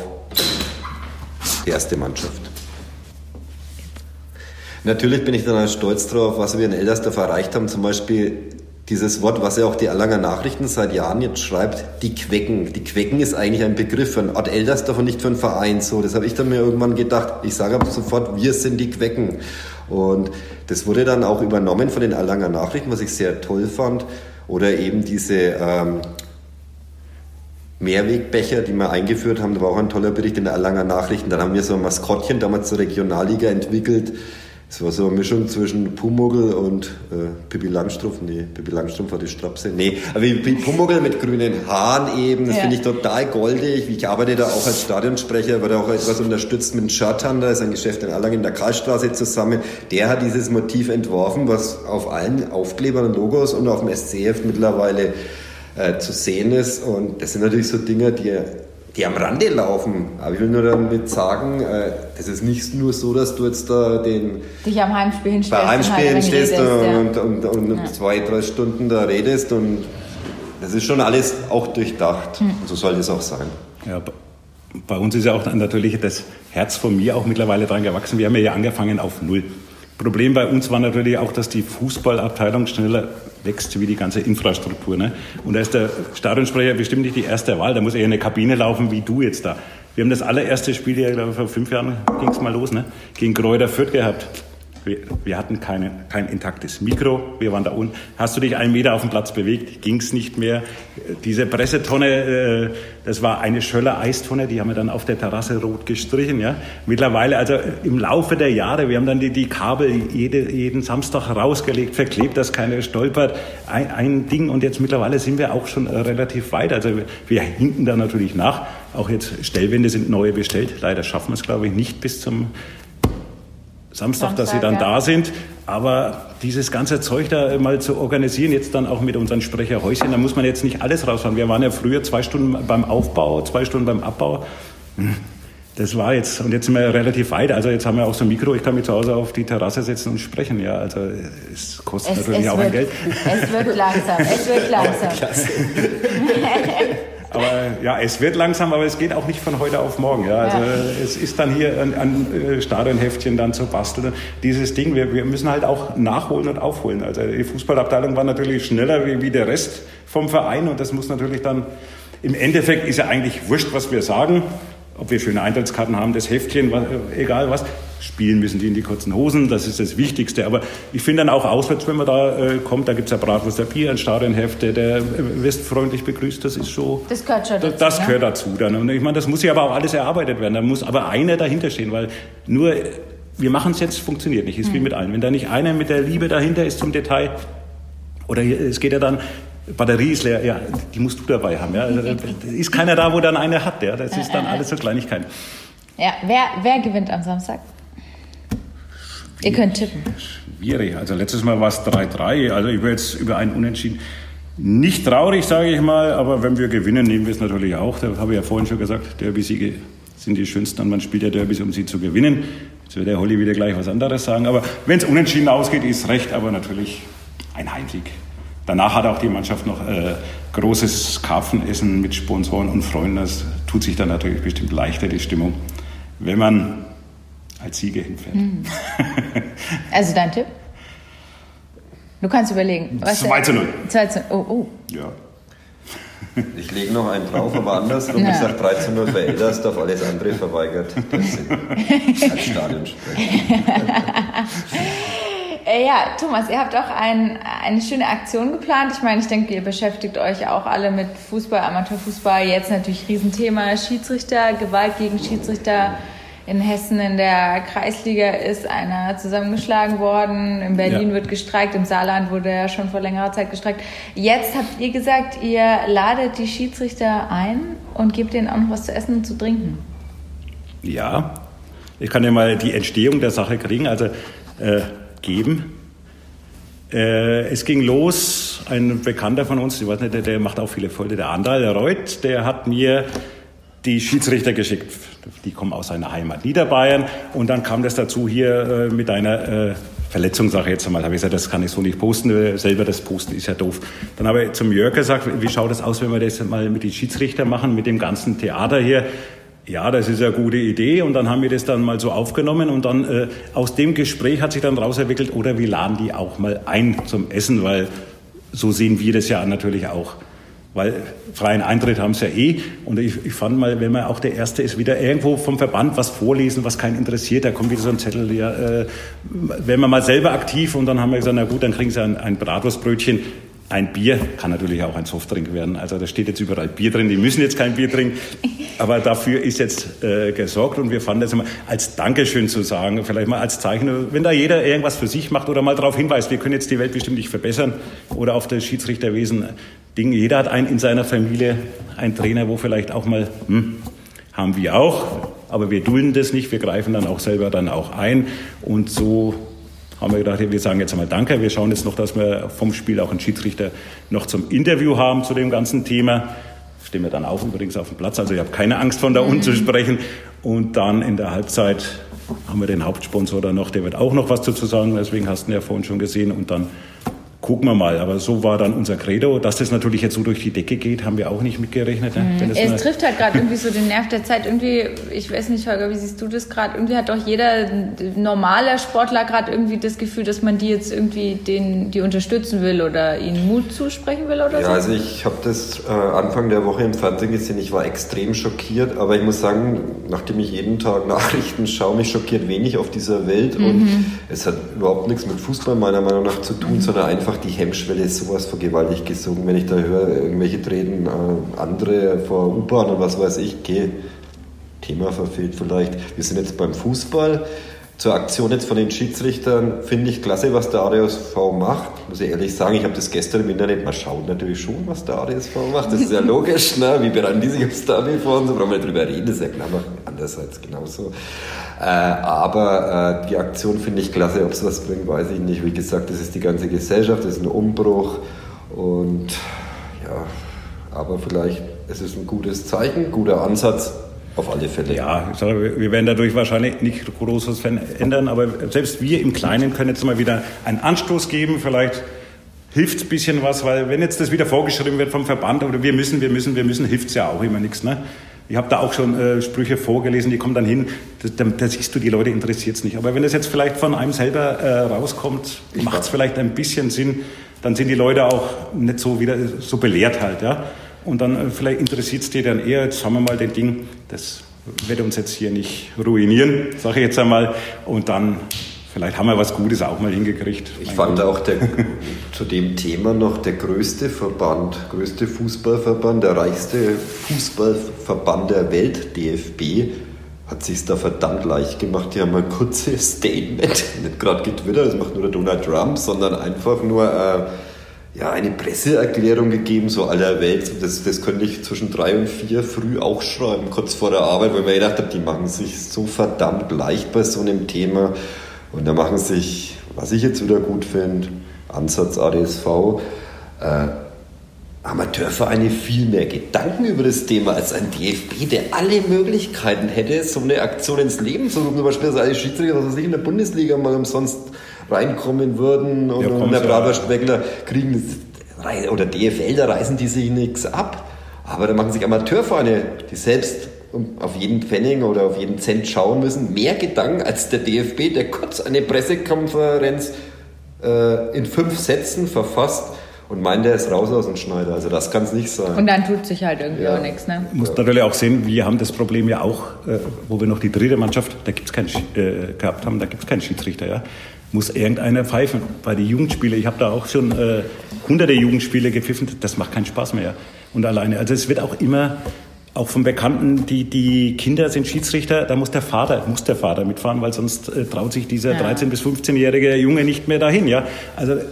die erste Mannschaft. Natürlich bin ich dann auch stolz drauf, was wir in Eldersdorf erreicht haben. Zum Beispiel dieses Wort, was ja auch die Erlanger Nachrichten seit Jahren jetzt schreibt, die Quecken. Die Quecken ist eigentlich ein Begriff für ein Ort Eldersdorf und nicht für einen Verein. So, das habe ich dann mir irgendwann gedacht. Ich sage aber sofort, wir sind die Quecken. Und das wurde dann auch übernommen von den Erlanger Nachrichten, was ich sehr toll fand. Oder eben diese ähm, Mehrwegbecher, die wir eingeführt haben. Da war auch ein toller Bericht in der Erlanger Nachrichten. Dann haben wir so ein Maskottchen damals zur Regionalliga entwickelt es war so eine Mischung zwischen Pumuckl und äh, Pippi Langstrumpf. Nee, Pippi Langstrumpf war die Strapse. Nee, aber Pumuckl mit grünen Haaren eben. Das ja. finde ich total goldig. Ich arbeite da auch als Stadionsprecher, werde auch etwas unterstützt mit Shirthander, das ist ein Geschäft in Erlangen in der Karlstraße zusammen. Der hat dieses Motiv entworfen, was auf allen Aufklebern und Logos und auf dem SCF mittlerweile äh, zu sehen ist. Und das sind natürlich so Dinge, die die am Rande laufen. Aber ich will nur damit sagen, äh, es ist nicht nur so, dass du jetzt da den. Dich am Heimspiel hinstellst. Bei Heimspiel hinstellst und, und, und, und ja. zwei, drei Stunden da redest und das ist schon alles auch durchdacht. Hm. Und so soll es auch sein. Ja, bei uns ist ja auch natürlich das Herz von mir auch mittlerweile dran gewachsen. Wir haben ja angefangen auf Null. Problem bei uns war natürlich auch, dass die Fußballabteilung schneller wächst wie die ganze Infrastruktur. Ne? Und da ist der Stadionsprecher bestimmt nicht die erste Wahl. Da muss eher eine Kabine laufen wie du jetzt da. Wir haben das allererste Spiel, ja, glaube ich, vor fünf Jahren ging es mal los, ne? gegen Kräuter Fürth gehabt. Wir, wir hatten keine, kein intaktes Mikro, wir waren da unten. Hast du dich einen Meter auf dem Platz bewegt, ging es nicht mehr. Diese Pressetonne, äh, das war eine Schöller Eistonne, die haben wir dann auf der Terrasse rot gestrichen. Ja. Mittlerweile, also im Laufe der Jahre, wir haben dann die, die Kabel jede, jeden Samstag rausgelegt, verklebt, dass keiner stolpert. Ein, ein Ding und jetzt mittlerweile sind wir auch schon relativ weit. Also wir hinken da natürlich nach. Auch jetzt Stellwände sind neue bestellt. Leider schaffen wir es, glaube ich, nicht bis zum Samstag, dass sie dann ja. da sind. Aber dieses ganze Zeug da mal zu organisieren, jetzt dann auch mit unseren Sprecherhäuschen, da muss man jetzt nicht alles rausfahren. Wir waren ja früher zwei Stunden beim Aufbau, zwei Stunden beim Abbau. Hm, das war jetzt, und jetzt sind wir relativ weit. Also jetzt haben wir auch so ein Mikro, ich kann mich zu Hause auf die Terrasse setzen und sprechen. Ja, also es kostet es, natürlich es auch wird, ein Geld. Es wird langsam, es wird langsam. Aber ja, es wird langsam, aber es geht auch nicht von heute auf morgen. Ja. Also ja. es ist dann hier ein, ein äh, Stadionheftchen dann zu basteln. Dieses Ding, wir, wir müssen halt auch nachholen und aufholen. Also die Fußballabteilung war natürlich schneller wie, wie der Rest vom Verein und das muss natürlich dann, im Endeffekt ist ja eigentlich wurscht, was wir sagen, ob wir schöne Eintrittskarten haben, das Heftchen, was, egal was. Spielen müssen die in die kurzen Hosen, das ist das Wichtigste. Aber ich finde dann auch auswärts, wenn man da äh, kommt, da gibt es ja Bratwurst, der Bier, ein Stadionhefte, der wirst freundlich begrüßt, das ist schon... Das gehört schon dazu. Das, das gehört dazu dann. Und ich meine, das muss ja aber auch alles erarbeitet werden. Da muss aber einer dahinter stehen, weil nur wir machen es jetzt, funktioniert nicht. Ist wie mit allen. Wenn da nicht einer mit der Liebe dahinter ist zum Detail, oder es geht ja dann, Batterie ist leer, ja, die musst du dabei haben. Ja. Also, ist keiner da, wo dann einer hat. Ja. Das ist dann alles so Kleinigkeiten. Ja, wer, wer gewinnt am Samstag? Ihr könnt tippen. Schwierig. Also letztes Mal war es 3-3. Also ich will jetzt über einen Unentschieden. Nicht traurig, sage ich mal, aber wenn wir gewinnen, nehmen wir es natürlich auch. Da habe ich ja vorhin schon gesagt, Derby-Siege sind die schönsten und man spielt ja Derbys, um sie zu gewinnen. Jetzt wird der Holly wieder gleich was anderes sagen. Aber wenn es unentschieden ausgeht, ist recht, aber natürlich ein Heimsieg. Danach hat auch die Mannschaft noch äh, großes Karpfenessen mit Sponsoren und Freunden. Das tut sich dann natürlich bestimmt leichter, die Stimmung, wenn man als Sieger hinfährt. Mhm. Also dein Tipp? Du kannst überlegen. 2 zu 0. 2 zu 0. Oh, oh. Ja. Ich lege noch einen drauf, aber andersrum. Ja. Ich sage 3 zu 0 für Eldersdorf, alles andere verweigert. Das sind als Stadionsprecher. Äh, ja, Thomas, ihr habt auch ein, eine schöne Aktion geplant. Ich meine, ich denke, ihr beschäftigt euch auch alle mit Fußball, Amateurfußball. Jetzt natürlich Riesenthema Schiedsrichter, Gewalt gegen Schiedsrichter. In Hessen in der Kreisliga ist einer zusammengeschlagen worden. In Berlin ja. wird gestreikt. Im Saarland wurde ja schon vor längerer Zeit gestreikt. Jetzt habt ihr gesagt, ihr ladet die Schiedsrichter ein und gebt ihnen auch noch was zu essen und zu trinken. Ja, ich kann ja mal die Entstehung der Sache kriegen. Also äh, geben. Äh, es ging los, ein Bekannter von uns, ich weiß nicht, der, der macht auch viele Folge, der Andal Reuth, der hat mir die Schiedsrichter geschickt. Die kommen aus seiner Heimat Niederbayern. Und dann kam das dazu hier äh, mit einer äh, Verletzungssache jetzt einmal. Da habe ich gesagt, das kann ich so nicht posten. Selber das Posten ist ja doof. Dann habe ich zum Jörg gesagt, wie schaut es aus, wenn wir das mal mit den Schiedsrichtern machen, mit dem ganzen Theater hier ja, das ist eine gute Idee. Und dann haben wir das dann mal so aufgenommen und dann äh, aus dem Gespräch hat sich dann rausentwickelt, oder wir laden die auch mal ein zum Essen, weil so sehen wir das ja natürlich auch. Weil freien Eintritt haben sie ja eh. Und ich, ich fand mal, wenn man auch der Erste ist, wieder irgendwo vom Verband was vorlesen, was keinen interessiert, da kommt wieder so ein Zettel, ja, äh, wenn man mal selber aktiv und dann haben wir gesagt, na gut, dann kriegen sie ein, ein Bratwurstbrötchen ein Bier kann natürlich auch ein Softdrink werden. Also da steht jetzt überall Bier drin. Die müssen jetzt kein Bier trinken. Aber dafür ist jetzt äh, gesorgt. Und wir fanden das immer als Dankeschön zu sagen, vielleicht mal als Zeichen, wenn da jeder irgendwas für sich macht oder mal darauf hinweist, wir können jetzt die Welt bestimmt nicht verbessern oder auf das Schiedsrichterwesen Ding. Jeder hat einen in seiner Familie, einen Trainer, wo vielleicht auch mal, hm, haben wir auch. Aber wir dulden das nicht. Wir greifen dann auch selber dann auch ein. Und so haben wir gedacht, wir sagen jetzt einmal Danke. Wir schauen jetzt noch, dass wir vom Spiel auch einen Schiedsrichter noch zum Interview haben zu dem ganzen Thema. Stehen wir dann auch übrigens auf dem Platz, also ich habe keine Angst von da unten zu mhm. sprechen. Und dann in der Halbzeit haben wir den Hauptsponsor da noch, der wird auch noch was dazu sagen, deswegen hast du ihn ja vorhin schon gesehen. Und dann gucken wir mal. Aber so war dann unser Credo. Dass das natürlich jetzt so durch die Decke geht, haben wir auch nicht mitgerechnet. Ne? Mhm. Es trifft halt gerade irgendwie so den Nerv der Zeit. Irgendwie, ich weiß nicht, Holger, wie siehst du das gerade? Irgendwie hat doch jeder normale Sportler gerade irgendwie das Gefühl, dass man die jetzt irgendwie den, die unterstützen will oder ihnen Mut zusprechen will oder ja, so. Also ich habe das äh, Anfang der Woche im Fernsehen gesehen. Ich war extrem schockiert. Aber ich muss sagen, nachdem ich jeden Tag Nachrichten schaue, mich schockiert wenig auf dieser Welt. Mhm. Und es hat überhaupt nichts mit Fußball meiner Meinung nach zu tun, mhm. sondern einfach die Hemmschwelle ist sowas von gewaltig gesunken. Wenn ich da höre, irgendwelche treten äh, andere vor U-Bahn und was weiß ich, okay, Thema verfehlt vielleicht. Wir sind jetzt beim Fußball. Zur Aktion jetzt von den Schiedsrichtern finde ich klasse, was der ADSV macht. Muss ich ehrlich sagen, ich habe das gestern im Internet mal schauen natürlich schon, was der ADSV macht. Das ist ja logisch, ne? wie bereiten die sich aufs Derby vor und so, brauchen wir drüber reden, das ist ja klar, andererseits genauso. Äh, aber äh, die Aktion finde ich klasse, ob es was bringt, weiß ich nicht. Wie gesagt, das ist die ganze Gesellschaft, das ist ein Umbruch und ja, aber vielleicht ist es ein gutes Zeichen, guter Ansatz auf alle Fälle. Ja, sage, wir werden dadurch wahrscheinlich nicht großes ändern, aber selbst wir im Kleinen können jetzt mal wieder einen Anstoß geben. Vielleicht hilft es ein bisschen was, weil wenn jetzt das wieder vorgeschrieben wird vom Verband oder wir müssen, wir müssen, wir müssen, hilft es ja auch immer nichts. Ne? Ich habe da auch schon äh, Sprüche vorgelesen, die kommen dann hin, da, da siehst du, die Leute interessiert es nicht. Aber wenn das jetzt vielleicht von einem selber äh, rauskommt, macht es vielleicht ein bisschen Sinn, dann sind die Leute auch nicht so wieder so belehrt halt. Ja? Und dann äh, vielleicht interessiert es dir dann eher, jetzt haben wir mal den Ding, das wird uns jetzt hier nicht ruinieren, sage ich jetzt einmal. Und dann vielleicht haben wir was Gutes auch mal hingekriegt. Ich fand auch der, zu dem Thema noch der größte Verband, größte Fußballverband, der reichste Fußballverband der Welt, DFB, hat sich da verdammt leicht gemacht. Die haben ein kurzes Statement, nicht gerade getwittert, das macht nur der Donald Trump, sondern einfach nur äh, ja, eine Presseerklärung gegeben, so aller Welt. Das, das könnte ich zwischen drei und vier früh auch schreiben, kurz vor der Arbeit, weil ich mir gedacht habe, die machen sich so verdammt leicht bei so einem Thema. Und da machen sich, was ich jetzt wieder gut finde, Ansatz ADSV, äh, Amateurvereine viel mehr Gedanken über das Thema als ein DFB, der alle Möglichkeiten hätte, so eine Aktion ins Leben zu rufen. Zum Beispiel, dass alle Schiedsrichter, dass sie in der Bundesliga mal umsonst reinkommen würden und, ja, und der Braverspeckler kriegen das, oder DFL, da reißen die sich nichts ab. Aber da machen sich Amateurvereine, die selbst auf jeden Pfennig oder auf jeden Cent schauen müssen, mehr Gedanken als der DFB, der kurz eine Pressekonferenz äh, in fünf Sätzen verfasst und meint, der ist raus aus dem Schneider. Also das kann es nicht sein. Und dann tut sich halt irgendwie ja. auch nichts. Ne? Muss ja. natürlich auch sehen, wir haben das Problem ja auch, äh, wo wir noch die dritte Mannschaft, da gibt's keinen äh, gehabt haben, da gibt es keinen Schiedsrichter. Ja? Muss irgendeiner pfeifen. Bei den Jugendspielen, ich habe da auch schon äh, hunderte Jugendspiele gepfiffen, das macht keinen Spaß mehr. Und alleine, also es wird auch immer auch von Bekannten, die, die Kinder sind Schiedsrichter, da muss der Vater, muss der Vater mitfahren, weil sonst äh, traut sich dieser ja. 13- bis 15-jährige Junge nicht mehr dahin. Ja? Also äh,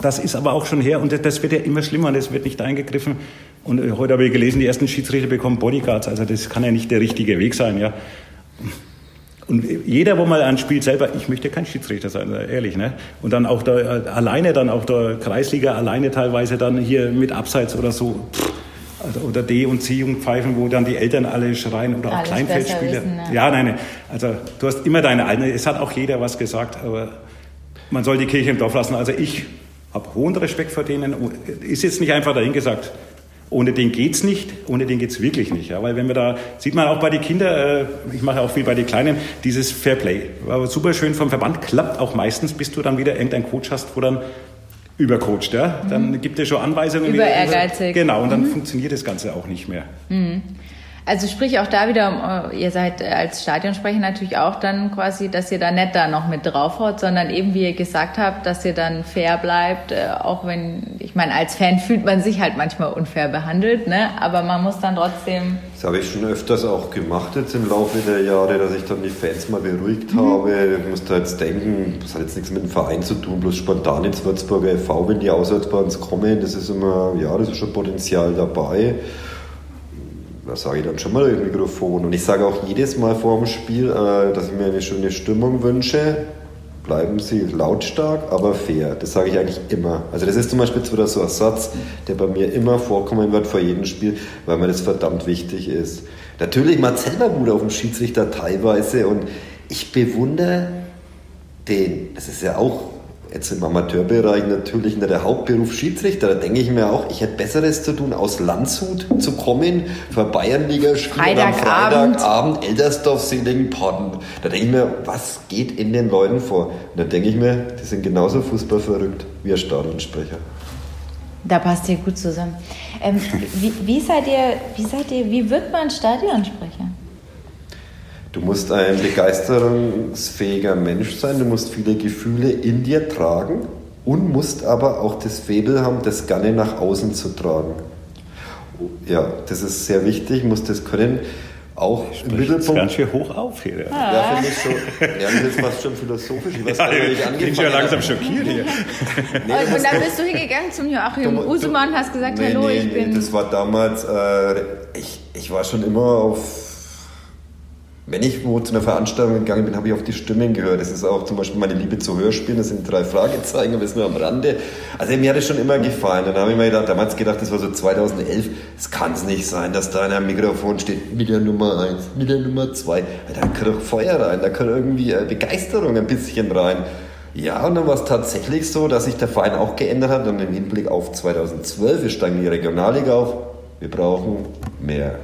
das ist aber auch schon her und das wird ja immer schlimmer, das wird nicht eingegriffen. Und äh, heute habe ich gelesen, die ersten Schiedsrichter bekommen Bodyguards, also das kann ja nicht der richtige Weg sein. Ja? Und jeder, wo mal ein Spiel selber, ich möchte kein Schiedsrichter sein, ehrlich, ne? Und dann auch da äh, alleine, dann auch der Kreisliga alleine teilweise dann hier mit Abseits oder so. Pff also, oder D- und C-Jugendpfeifen, wo dann die Eltern alle schreien oder auch Kleinfeldspieler. Wissen, ne? Ja, nein, also du hast immer deine eigene, es hat auch jeder was gesagt, aber man soll die Kirche im Dorf lassen. Also ich habe hohen Respekt vor denen. Ist jetzt nicht einfach dahin gesagt. Ohne den geht's nicht, ohne den geht's wirklich nicht. Ja, weil wenn wir da, sieht man auch bei den Kindern, äh, ich mache auch viel bei den Kleinen, dieses Fairplay. Aber super schön vom Verband, klappt auch meistens, bis du dann wieder irgendeinen Coach hast, wo dann übercoacht, ja? Dann mhm. gibt er schon Anweisungen. Über ehrgeizig. Genau, und dann mhm. funktioniert das Ganze auch nicht mehr. Mhm. Also sprich auch da wieder, äh, ihr seid als Stadionsprecher natürlich auch dann quasi, dass ihr da nicht da noch mit draufhaut, sondern eben, wie ihr gesagt habt, dass ihr dann fair bleibt, äh, auch wenn, ich meine, als Fan fühlt man sich halt manchmal unfair behandelt, ne? aber man muss dann trotzdem... Das habe ich schon öfters auch gemacht jetzt im Laufe der Jahre, dass ich dann die Fans mal beruhigt mhm. habe. Ich musste jetzt denken, das hat jetzt nichts mit dem Verein zu tun, bloß spontan ins Würzburger e.V., wenn die auswärts bei uns kommen, das ist immer, ja, das ist schon Potenzial dabei da sage ich dann schon mal im Mikrofon. Und ich sage auch jedes Mal vor dem Spiel, äh, dass ich mir eine schöne Stimmung wünsche. Bleiben Sie lautstark, aber fair. Das sage ich eigentlich immer. Also das ist zum Beispiel so ein Satz, der bei mir immer vorkommen wird vor jedem Spiel, weil mir das verdammt wichtig ist. Natürlich macht selber gut auf dem Schiedsrichter teilweise und ich bewundere den. Das ist ja auch jetzt im Amateurbereich natürlich nicht der Hauptberuf Schiedsrichter. Da denke ich mir auch, ich hätte Besseres zu tun, aus Landshut zu kommen, für Bayernliga spielen am Freitagabend, Eldersdorf, Seligenpodden. Da denke ich mir, was geht in den Leuten vor? Und da denke ich mir, die sind genauso fußballverrückt wie ein Stadionsprecher. Da passt ihr gut zusammen. Ähm, wie, wie, seid ihr, wie seid ihr, wie wird man Stadionsprecher? Du musst ein begeisterungsfähiger Mensch sein, du musst viele Gefühle in dir tragen und musst aber auch das Faible haben, das gerne nach außen zu tragen. Ja, das ist sehr wichtig, musst das können. Auch im Mittelpunkt. ganz schön hoch auf hier. Ja, ja finde ich so. Ja, das ist fast schon philosophisch. Ich weiß ja, ich bin schon langsam schockiert hier. nee, und dann bist du hingegangen zum Joachim Usemann, hast gesagt, nee, hallo, nee, ich bin. Das war damals, äh, ich, ich war schon immer auf wenn ich wo zu einer Veranstaltung gegangen bin, habe ich auf die Stimmen gehört. Das ist auch zum Beispiel meine Liebe zu Hörspielen, das sind drei Fragezeichen, aber das ist nur am Rande. Also mir hat es schon immer gefallen. Dann habe ich mir gedacht, damals gedacht, das war so 2011, es kann es nicht sein, dass da in einem Mikrofon steht, mit der Nummer 1, mit der Nummer 2. Da kann doch Feuer rein, da kann irgendwie äh, Begeisterung ein bisschen rein. Ja, und dann war es tatsächlich so, dass sich der Verein auch geändert hat und im Hinblick auf 2012, wir steigen in die Regionalliga auf, wir brauchen mehr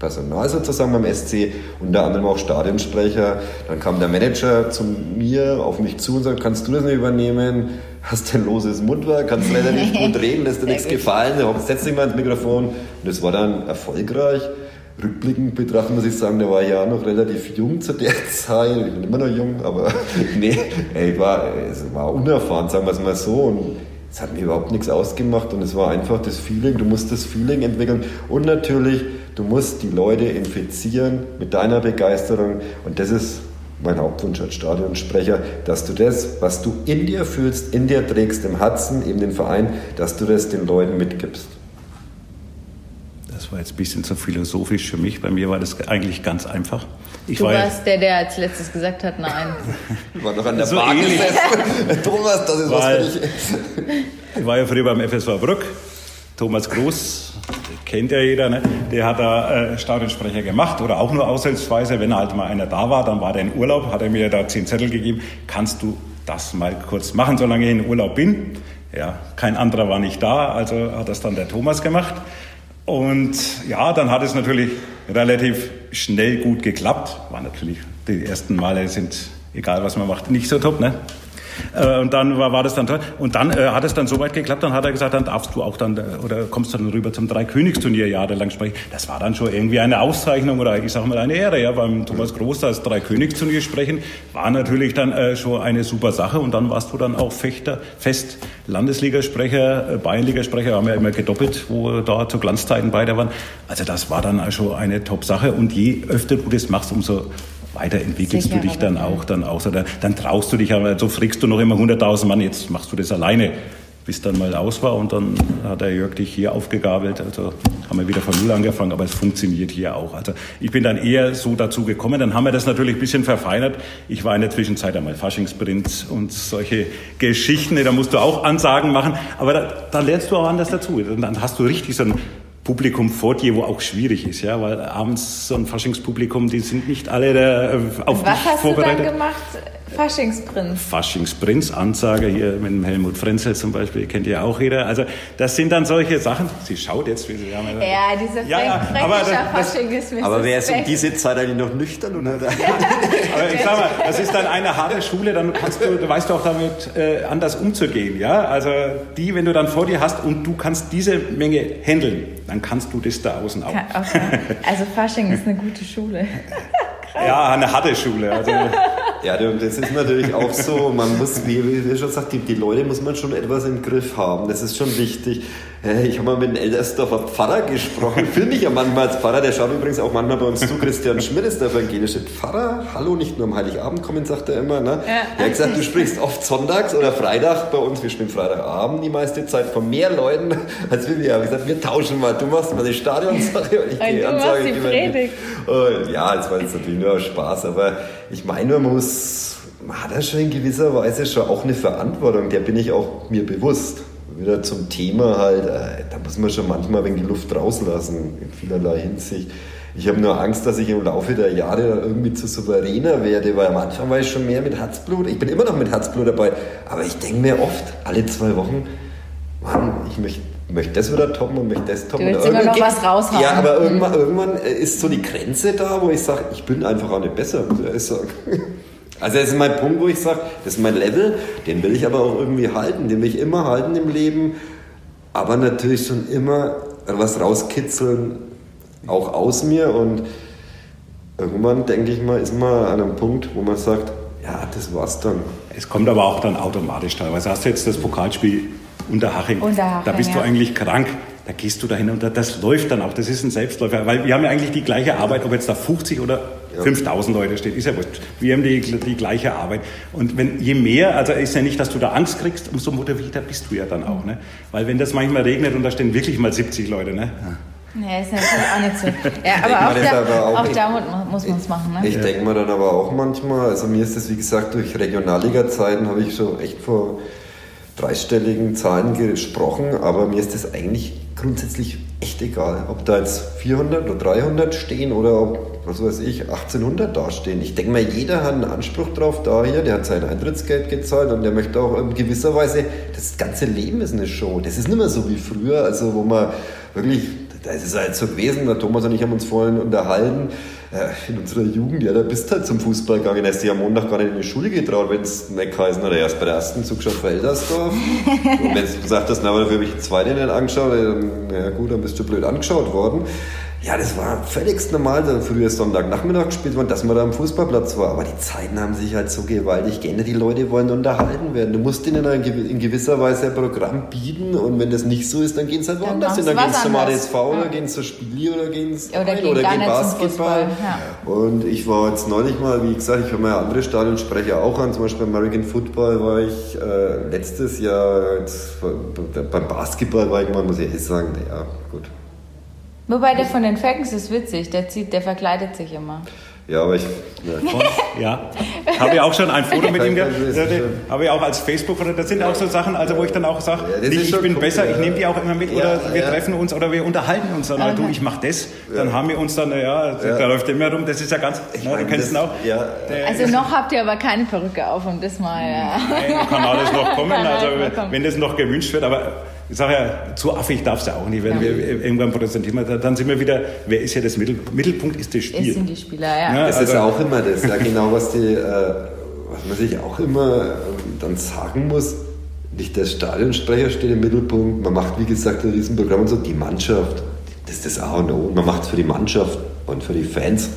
Personal sozusagen beim SC, unter anderem auch Stadionsprecher. Dann kam der Manager zu mir, auf mich zu und sagte, kannst du das nicht übernehmen? Hast ein loses Mundwerk, kannst leider nicht gut reden, lässt dir nichts gefallen, setz dich mal ins Mikrofon. Und das war dann erfolgreich. rückblickend betrachten muss ich sagen, der war ja noch relativ jung zu der Zeit. Ich bin immer noch jung, aber nee, ey, war, es war unerfahren, sagen wir es mal so. Und es hat mir überhaupt nichts ausgemacht und es war einfach das Feeling, du musst das Feeling entwickeln und natürlich, du musst die Leute infizieren mit deiner Begeisterung und das ist mein Hauptwunsch als Stadionsprecher, dass du das, was du in dir fühlst, in dir trägst, im Herzen, eben den Verein, dass du das den Leuten mitgibst. Das war jetzt ein bisschen zu philosophisch für mich. Bei mir war das eigentlich ganz einfach. Ich du war warst der, der als letztes gesagt hat, nein. Ich war noch an der so Bar gesessen. Thomas, das ist Weil, was für dich. Ich war ja früher beim FSV Brück. Thomas Groß, kennt ja jeder, ne? der hat da äh, Stadionsprecher gemacht oder auch nur aushilfsweise. Wenn halt mal einer da war, dann war der in Urlaub, hat er mir da zehn Zettel gegeben. Kannst du das mal kurz machen, solange ich in Urlaub bin? Ja, kein anderer war nicht da, also hat das dann der Thomas gemacht. Und ja, dann hat es natürlich relativ schnell gut geklappt. War natürlich, die ersten Male sind, egal was man macht, nicht so top, ne? Äh, und dann war, war das dann toll. Und dann äh, hat es dann so weit geklappt, dann hat er gesagt, dann darfst du auch dann, äh, oder kommst dann rüber zum Dreikönigsturnier jahrelang sprechen. Das war dann schon irgendwie eine Auszeichnung oder ich sag mal eine Ehre, ja, beim Thomas Groß das Dreikönigsturnier sprechen, war natürlich dann äh, schon eine super Sache und dann warst du dann auch Fechter, fest Landesligasprecher, äh, Bayernligasprecher, haben wir ja immer gedoppelt, wo da zu Glanzzeiten beide waren. Also das war dann schon eine Top-Sache und je öfter du das machst, umso weiterentwickelst Sicher, du dich dann auch, dann auch dann, dann traust du dich, aber so frickst du noch immer 100.000 Mann, jetzt machst du das alleine, bis dann mal aus war und dann hat der Jörg dich hier aufgegabelt, also haben wir wieder von Null angefangen, aber es funktioniert hier auch. Also ich bin dann eher so dazu gekommen, dann haben wir das natürlich ein bisschen verfeinert. Ich war in der Zwischenzeit einmal Faschingsprinz und solche Geschichten, da musst du auch Ansagen machen, aber da, da lernst du auch anders dazu. Dann hast du richtig so ein Publikum vor dir, wo auch schwierig ist, ja, weil abends so ein Faschingspublikum, die sind nicht alle da äh, auf Was dich vorbereitet. Was hast du dann gemacht? Faschingsprinz. Faschingsprinz, Ansage hier mit dem Helmut Frenzel zum Beispiel, kennt ihr auch jeder. Also das sind dann solche Sachen. Sie schaut jetzt, wie sie haben. Ja, diese ja, ja, aber das, Fasching ist mir Aber wer ist um diese Zeit eigentlich noch nüchtern? Oder? aber ich sag mal, das ist dann eine harte Schule, dann kannst du, du weißt auch damit äh, anders umzugehen. Ja? Also die, wenn du dann vor dir hast und du kannst diese Menge handeln, dann kannst du das da außen auch. Okay. Also Fasching ist eine gute Schule. Ja, eine harte Schule. Also. Ja, das ist natürlich auch so. Man muss, wie, wie schon sagt, die, die Leute muss man schon etwas im Griff haben. Das ist schon wichtig. Ich habe mal mit einem Eldersdorfer Pfarrer gesprochen. Finde ich ja manchmal als Pfarrer. Der schaut übrigens auch manchmal bei uns zu. Christian Schmidt ist der evangelische Pfarrer. Hallo, nicht nur am Heiligabend kommen, sagt er immer. Ne? Ja. Er hat gesagt, du sprichst oft sonntags oder Freitag bei uns. Wir spielen Freitagabend die meiste Zeit von mehr Leuten als wir. Ich habe gesagt, wir tauschen mal. Du machst mal die Stadionsache und ich gehe Ansage. Die Predigt. Und ja, das war jetzt natürlich nur Spaß. Aber ich meine, man muss, man hat ja schon in gewisser Weise schon auch eine Verantwortung, der bin ich auch mir bewusst. Wieder zum Thema halt, äh, da muss man schon manchmal wenig die Luft rauslassen, in vielerlei Hinsicht. Ich habe nur Angst, dass ich im Laufe der Jahre irgendwie zu souveräner werde, weil am Anfang war ich schon mehr mit Herzblut. Ich bin immer noch mit Herzblut dabei, aber ich denke mir oft, alle zwei Wochen, Mann, ich möchte möchte das wieder toppen und möchte das toppen. Du willst immer noch was raushauen. Ja, aber irgendwann, irgendwann ist so die Grenze da, wo ich sage, ich bin einfach auch nicht besser, muss ich sagen. Also das ist mein Punkt, wo ich sage, das ist mein Level, den will ich aber auch irgendwie halten, den will ich immer halten im Leben, aber natürlich schon immer was rauskitzeln, auch aus mir und irgendwann, denke ich mal, ist man an einem Punkt, wo man sagt, ja, das war's dann. Es kommt aber auch dann automatisch teilweise. Hast du jetzt das Pokalspiel Unterhaching. Unterhaching da bist ja. du eigentlich krank. Da gehst du dahin und das läuft dann auch. Das ist ein Selbstläufer. Weil wir haben ja eigentlich die gleiche Arbeit, ob jetzt da 50 oder ja. 5000 Leute steht, ist ja wurscht. Wir haben die, die gleiche Arbeit. Und wenn, je mehr, also ist ja nicht, dass du da Angst kriegst, umso motivierter bist du ja dann auch. Ne? Weil wenn das manchmal regnet und da stehen wirklich mal 70 Leute, ne? Ja, ist natürlich auch nicht so. Ja, aber auch, da, aber auch, auch da muss man es machen. Ne? Ich ja. denke mir dann aber auch manchmal, also mir ist das wie gesagt durch Regionalliga-Zeiten habe ich schon echt vor dreistelligen Zahlen gesprochen, aber mir ist das eigentlich grundsätzlich echt egal, ob da jetzt 400 oder 300 stehen oder ob, was weiß ich, 1800 dastehen. Ich denke mal, jeder hat einen Anspruch drauf da hier, der hat sein Eintrittsgeld gezahlt und der möchte auch in gewisser Weise, das ganze Leben ist eine Show. Das ist nicht mehr so wie früher, also wo man wirklich, da ist es halt so gewesen, der Thomas und ich haben uns vorhin unterhalten, in unserer Jugend, ja, da bist du halt zum Fußball gegangen, hast dich am Montag gar nicht in die Schule getraut, wenn es nicht geheißen hat, erst bei der ersten zugeschaut für Eldersdorf. und wenn du gesagt hast, na, aber dafür habe ich die zweite nicht angeschaut, dann, ja gut, dann bist du blöd angeschaut worden. Ja, das war völlig normal, da früher Sonntagnachmittag gespielt worden, dass man da am Fußballplatz war. Aber die Zeiten haben sich halt so gewaltig geändert. Die Leute wollen unterhalten werden. Du musst ihnen in gewisser Weise ein Programm bieten und wenn das nicht so ist, dann gehen sie halt woanders hin. Dann gehen sie zum ADSV ja. oder gehen zur Spiel oder gehen sie oder, gehen, oder gehen Basketball. Ja. Und ich war jetzt neulich mal, wie gesagt, ich höre mal andere Stadionsprecher auch an. Zum Beispiel beim American Football war ich äh, letztes Jahr, jetzt, beim Basketball war ich mal, muss ich ehrlich sagen, ja, gut Wobei der von den Falcons ist witzig, der, zieht, der verkleidet sich immer. Ja, aber ich. Ja, ja. habe ja auch schon ein Foto mit ihm gehabt. Habe ich auch als Facebook-Foto. Das sind auch so Sachen, also wo ich dann auch sage, ja, ich bin cool, besser, ja. ich nehme die auch immer mit oder wir treffen uns oder wir unterhalten uns dann. Du, ich mache das, dann haben wir uns dann, ja, da läuft immer rum. Das ist ja ganz, ich na, du kennst ihn auch. also noch habt ihr aber keine Perücke auf, um das mal. Ja. Nein, kann alles noch kommen, also wenn das noch gewünscht wird, aber ich sage ja, zu affig darf es ja auch nicht. Wenn ja. wir irgendwann präsentieren, dann sind wir wieder, wer ist ja das Mittel, Mittelpunkt ist das Spiel. Es sind die Spieler, ja. ja das also, ist auch immer das, ja genau, was, die, äh, was man sich auch immer äh, dann sagen muss. Nicht der Stadionsprecher steht im Mittelpunkt, man macht wie gesagt ein Riesenprogramm und so, die Mannschaft, das ist das A und O. Man macht es für die Mannschaft und für die Fans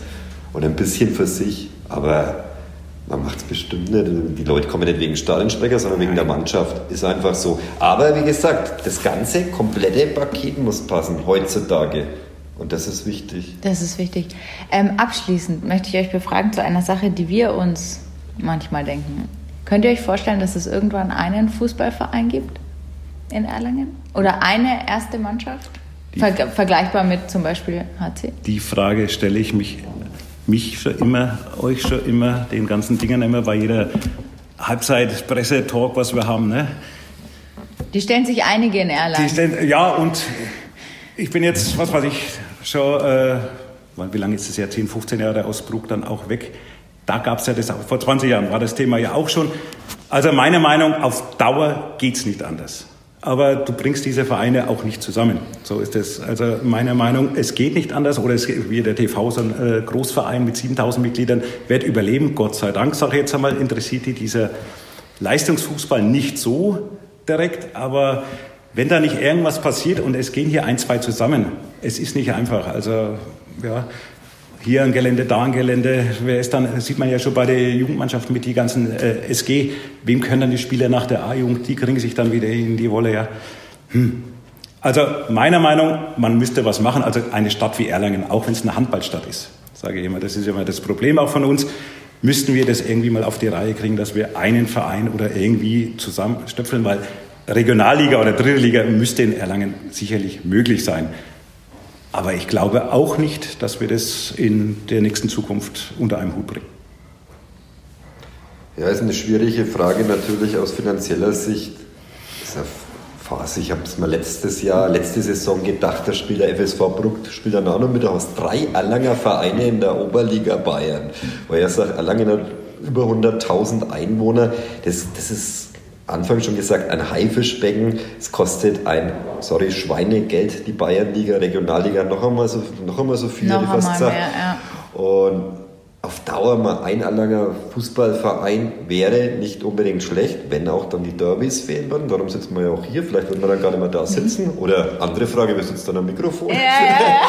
und ein bisschen für sich, aber man macht es bestimmt nicht. Die Leute kommen nicht wegen Stadionsprecher, sondern wegen der Mannschaft. Ist einfach so. Aber wie gesagt, das ganze komplette Paket muss passen heutzutage. Und das ist wichtig. Das ist wichtig. Ähm, abschließend möchte ich euch befragen zu einer Sache, die wir uns manchmal denken. Könnt ihr euch vorstellen, dass es irgendwann einen Fußballverein gibt in Erlangen? Oder eine erste Mannschaft? Ver vergleichbar mit zum Beispiel HC? Die Frage stelle ich mich mich schon immer, euch schon immer, den ganzen Dingen immer bei jeder Halbzeit-Presse-Talk, was wir haben. Ne? Die stellen sich einige in Erlangen. Stellen, ja, und ich bin jetzt, was weiß ich, schon, äh, wie lange ist das ja, 10, 15 Jahre aus Bruck dann auch weg. Da gab es ja das, vor 20 Jahren war das Thema ja auch schon. Also meine Meinung, auf Dauer geht es nicht anders aber du bringst diese Vereine auch nicht zusammen. So ist es. Also meiner Meinung, es geht nicht anders. Oder es, wie der TV, so ein äh, Großverein mit 7000 Mitgliedern, wird überleben. Gott sei Dank, sage ich jetzt einmal, interessiert die dieser Leistungsfußball nicht so direkt. Aber wenn da nicht irgendwas passiert und es gehen hier ein, zwei zusammen, es ist nicht einfach. Also ja, hier ein Gelände, da ein Gelände. Wer ist dann, sieht man ja schon bei der Jugendmannschaft mit die ganzen äh, SG. Wem können dann die Spieler nach der A-Jugend, die kriegen sich dann wieder in die Wolle, ja. Hm. Also meiner Meinung, man müsste was machen. Also eine Stadt wie Erlangen, auch wenn es eine Handballstadt ist, sage ich immer, das ist immer das Problem auch von uns, müssten wir das irgendwie mal auf die Reihe kriegen, dass wir einen Verein oder irgendwie zusammenstöpfeln, weil Regionalliga oder Dritte Liga müsste in Erlangen sicherlich möglich sein. Aber ich glaube auch nicht, dass wir das in der nächsten Zukunft unter einem Hut bringen. Ja, ist eine schwierige Frage natürlich aus finanzieller Sicht. Ich habe es mal letztes Jahr, letzte Saison gedacht, da spielt der FSV Bruck, spielt dann auch noch mit aus drei Erlanger Vereine in der Oberliga Bayern. Weil er sagt, Erlangen hat über 100.000 Einwohner. Das, das ist Anfang schon gesagt, ein Haifischbecken. Es kostet ein, sorry, Schweinegeld, die Bayernliga, Regionalliga, noch einmal so, noch einmal so viel, noch fast gesagt. Mehr, ja. Und auf Dauer mal ein Erlanger Fußballverein wäre nicht unbedingt schlecht, wenn auch dann die Derbys fehlen würden. Darum sitzen wir ja auch hier. Vielleicht würden wir dann gar nicht mehr da sitzen. Oder andere Frage, wir sitzen dann am Mikrofon. Ja, ja.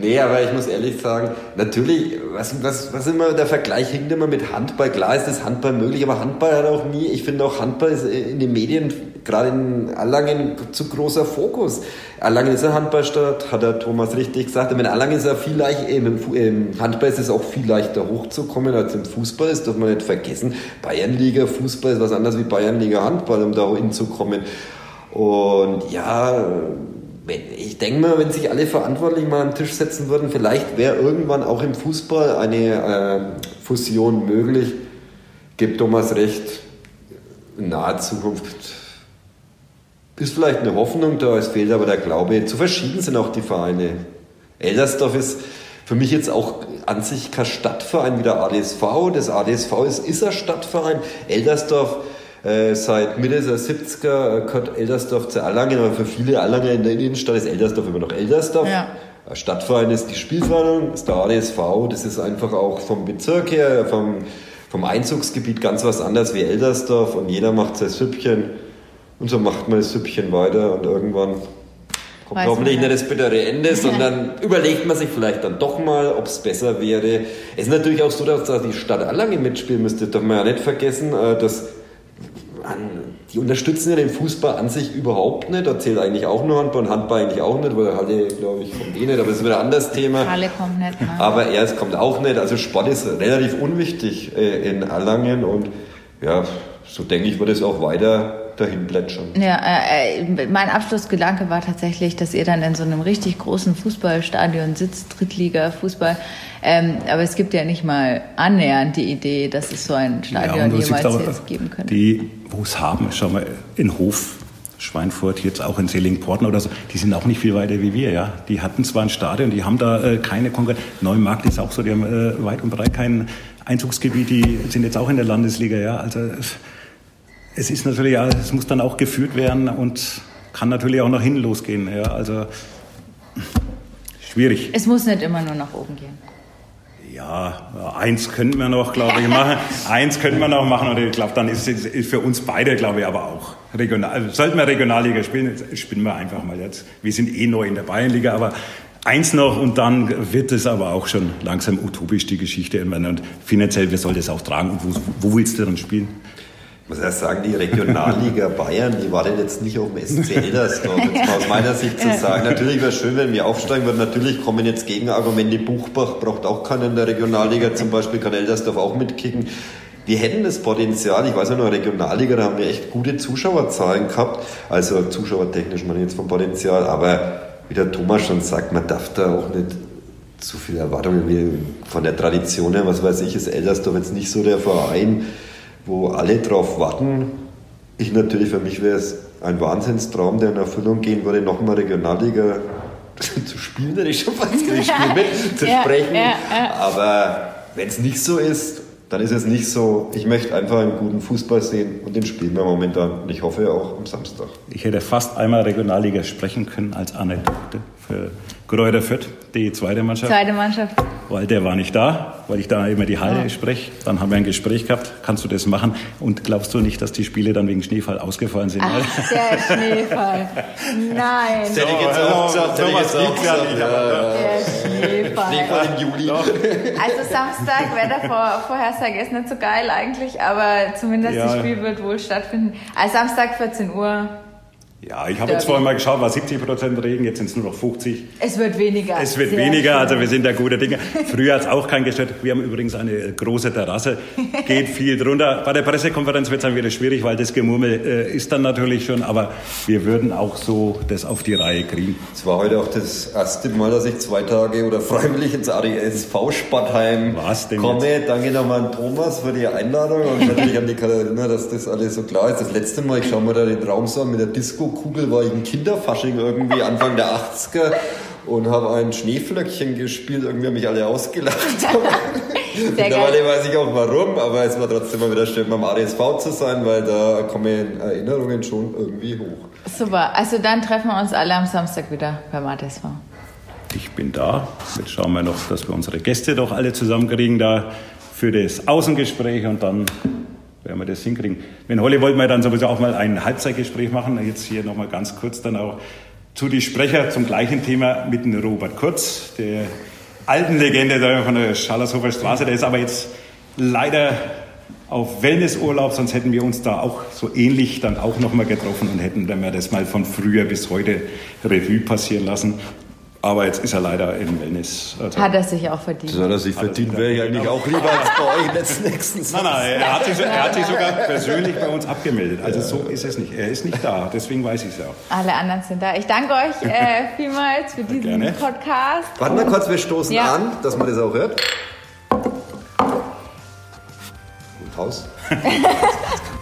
Nee, aber ich muss ehrlich sagen, natürlich, was, was, was immer der Vergleich hinkt immer mit Handball. Klar ist das Handball möglich, aber Handball hat auch nie, ich finde auch Handball ist in den Medien, gerade in Erlangen, zu großer Fokus. Erlangen ist eine Handballstadt, hat der Thomas richtig gesagt. Wenn Erlangen ist ja viel leichter, im, im Handball ist es auch viel leichter hochzukommen als im Fußball, das darf man nicht vergessen. Bayernliga Fußball ist was anderes wie Bayernliga Handball, um da hinzukommen. Und ja, ich denke mal, wenn sich alle Verantwortlichen mal am Tisch setzen würden, vielleicht wäre irgendwann auch im Fußball eine äh, Fusion möglich. Gibt Thomas recht, in naher Zukunft ist vielleicht eine Hoffnung da, es fehlt aber der Glaube. Zu verschieden sind auch die Vereine. Eldersdorf ist für mich jetzt auch an sich kein Stadtverein wie der ADSV. Das ADSV ist, ist ein Stadtverein. Eldersdorf äh, seit Mitte der 70er äh, gehört Eldersdorf zu Erlangen, aber für viele Erlanger in der Innenstadt ist Eldersdorf immer noch Eldersdorf. Ja. Stadtverein ist die Spielvereinigung, ist der ADSV, das ist einfach auch vom Bezirk her, vom, vom Einzugsgebiet ganz was anderes wie Eldersdorf und jeder macht sein Süppchen und so macht man das Süppchen weiter und irgendwann kommt hoffentlich nicht das bittere Ende, sondern überlegt man sich vielleicht dann doch mal, ob es besser wäre. Es ist natürlich auch so, dass da die Stadt Erlangen mitspielen müsste. Darf man ja nicht vergessen, äh, dass die unterstützen ja den Fußball an sich überhaupt nicht. Da zählt eigentlich auch nur Handball und Handball eigentlich auch nicht, weil Halle, glaube ich, kommt eh nicht, aber das ist wieder ein anderes Thema. Halle kommt nicht. Nein. Aber er, es kommt auch nicht. Also Sport ist relativ unwichtig äh, in Erlangen und ja, so denke ich, wird es auch weiter dahin plätschern. Ja, äh, äh, mein Abschlussgedanke war tatsächlich, dass ihr dann in so einem richtig großen Fußballstadion sitzt, Drittliga-Fußball. Ähm, aber es gibt ja nicht mal annähernd die Idee, dass es so ein Stadion ja, jemals auch, jetzt geben könnte. Die, wo es haben, schau mal, in Hof, Schweinfurt, jetzt auch in Sellingporten oder so, die sind auch nicht viel weiter wie wir, ja. Die hatten zwar ein Stadion, die haben da äh, keine Konkurrenz. Neumarkt ist auch so, die haben äh, weit und breit kein Einzugsgebiet, die sind jetzt auch in der Landesliga, ja. Also es ist natürlich, ja, es muss dann auch geführt werden und kann natürlich auch nach hinten losgehen. Ja, also schwierig. Es muss nicht immer nur nach oben gehen. Ja, eins könnten wir noch, glaube ich, machen. eins könnten wir noch machen und ich glaube, dann ist es für uns beide, glaube ich, aber auch regional. Also sollten wir Regionalliga spielen, spielen wir einfach mal jetzt. Wir sind eh neu in der Bayernliga, aber eins noch und dann wird es aber auch schon langsam utopisch, die Geschichte. Und finanziell, wer soll das auch tragen und wo, wo willst du dann spielen? Muss erst sagen, die Regionalliga Bayern, die war denn jetzt nicht auf dem SC Eldersdorf, jetzt mal aus meiner Sicht zu sagen. Natürlich wäre es schön, wenn wir aufsteigen würden. Natürlich kommen jetzt Gegenargumente. Buchbach braucht auch keinen in der Regionalliga, zum Beispiel kann Eldersdorf auch mitkicken. Wir hätten das Potenzial, ich weiß ja noch, Regionalliga, da haben wir echt gute Zuschauerzahlen gehabt, also zuschauertechnisch meine ich jetzt vom Potenzial, aber wie der Thomas schon sagt, man darf da auch nicht zu viel Erwartungen wie von der Tradition her, was weiß ich, ist Eldersdorf jetzt nicht so der Verein, wo alle drauf warten. Ich natürlich, für mich wäre es ein Wahnsinnstraum, der in Erfüllung gehen würde, nochmal Regionalliga zu spielen, hätte ich schon fast ich spiele mit, zu ja, sprechen. Ja, ja. Aber wenn es nicht so ist, dann ist es nicht so. Ich möchte einfach einen guten Fußball sehen und den spielen wir momentan. Und ich hoffe auch am Samstag. Ich hätte fast einmal Regionalliga sprechen können als Anekdote für Kräuter Fürth, die zweite Mannschaft. Zweite Mannschaft. Weil der war nicht da, weil ich da immer die Halle ja. spreche. Dann haben wir ein Gespräch gehabt, kannst du das machen? Und glaubst du nicht, dass die Spiele dann wegen Schneefall ausgefallen sind? Ach, der Schneefall. Nein. Ich jetzt auch gesagt. So, was ja nicht. Der Schneefall. Schneefall im Juli. Also Samstag, Wettervorhersage ist nicht so geil eigentlich, aber zumindest ja. das Spiel wird wohl stattfinden. Also Samstag 14 Uhr. Ja, ich habe jetzt vorhin mal geschaut, war 70 Prozent Regen, jetzt sind es nur noch 50. Es wird weniger. Es wird weniger, schön. also wir sind da gute Dinge. Früher hat es auch kein Geschäft. Wir haben übrigens eine große Terrasse, geht viel drunter. Bei der Pressekonferenz wird es dann wieder schwierig, weil das Gemurmel äh, ist dann natürlich schon, aber wir würden auch so das auf die Reihe kriegen. Es war heute auch das erste Mal, dass ich zwei Tage oder freiwillig ins ADSV Spattheim komme. Jetzt? Danke nochmal an Thomas für die Einladung und natürlich an die Katharina, dass das alles so klar ist. Das letzte Mal, ich schaue mir da den Raum so an mit der Disco Kugel war ich ein Kinderfasching irgendwie Anfang der 80er und habe ein Schneeflöckchen gespielt. Irgendwie haben mich alle ausgelacht. Mittlerweile weiß ich auch warum, aber es war trotzdem mal wieder schön, beim ADSV zu sein, weil da kommen Erinnerungen schon irgendwie hoch. Super, also dann treffen wir uns alle am Samstag wieder beim ADSV. Ich bin da. Jetzt schauen wir noch, dass wir unsere Gäste doch alle zusammenkriegen da für das Außengespräch und dann werden wir das hinkriegen. Wenn Holly wollten wir dann sowieso auch mal ein Halbzeitgespräch machen. Jetzt hier nochmal ganz kurz dann auch zu die Sprecher zum gleichen Thema mit dem Robert Kurz, der alten Legende von der Schallershofer Straße. Der ist aber jetzt leider auf Wellnessurlaub, sonst hätten wir uns da auch so ähnlich dann auch nochmal getroffen und hätten dann mal das mal von früher bis heute Revue passieren lassen. Aber jetzt ist er leider im Wellness. Also hat er sich auch verdient. Das hat er sich verdient, wäre ja eigentlich auch lieber als bei euch letzten nächsten Nein, nein, er hat, sich, er hat sich sogar persönlich bei uns abgemeldet. Also so ist es nicht. Er ist nicht da, deswegen weiß ich es ja auch. Alle anderen sind da. Ich danke euch äh, vielmals für diesen Gerne. Podcast. Warte mal kurz, wir stoßen ja. an, dass man das auch hört. Und raus.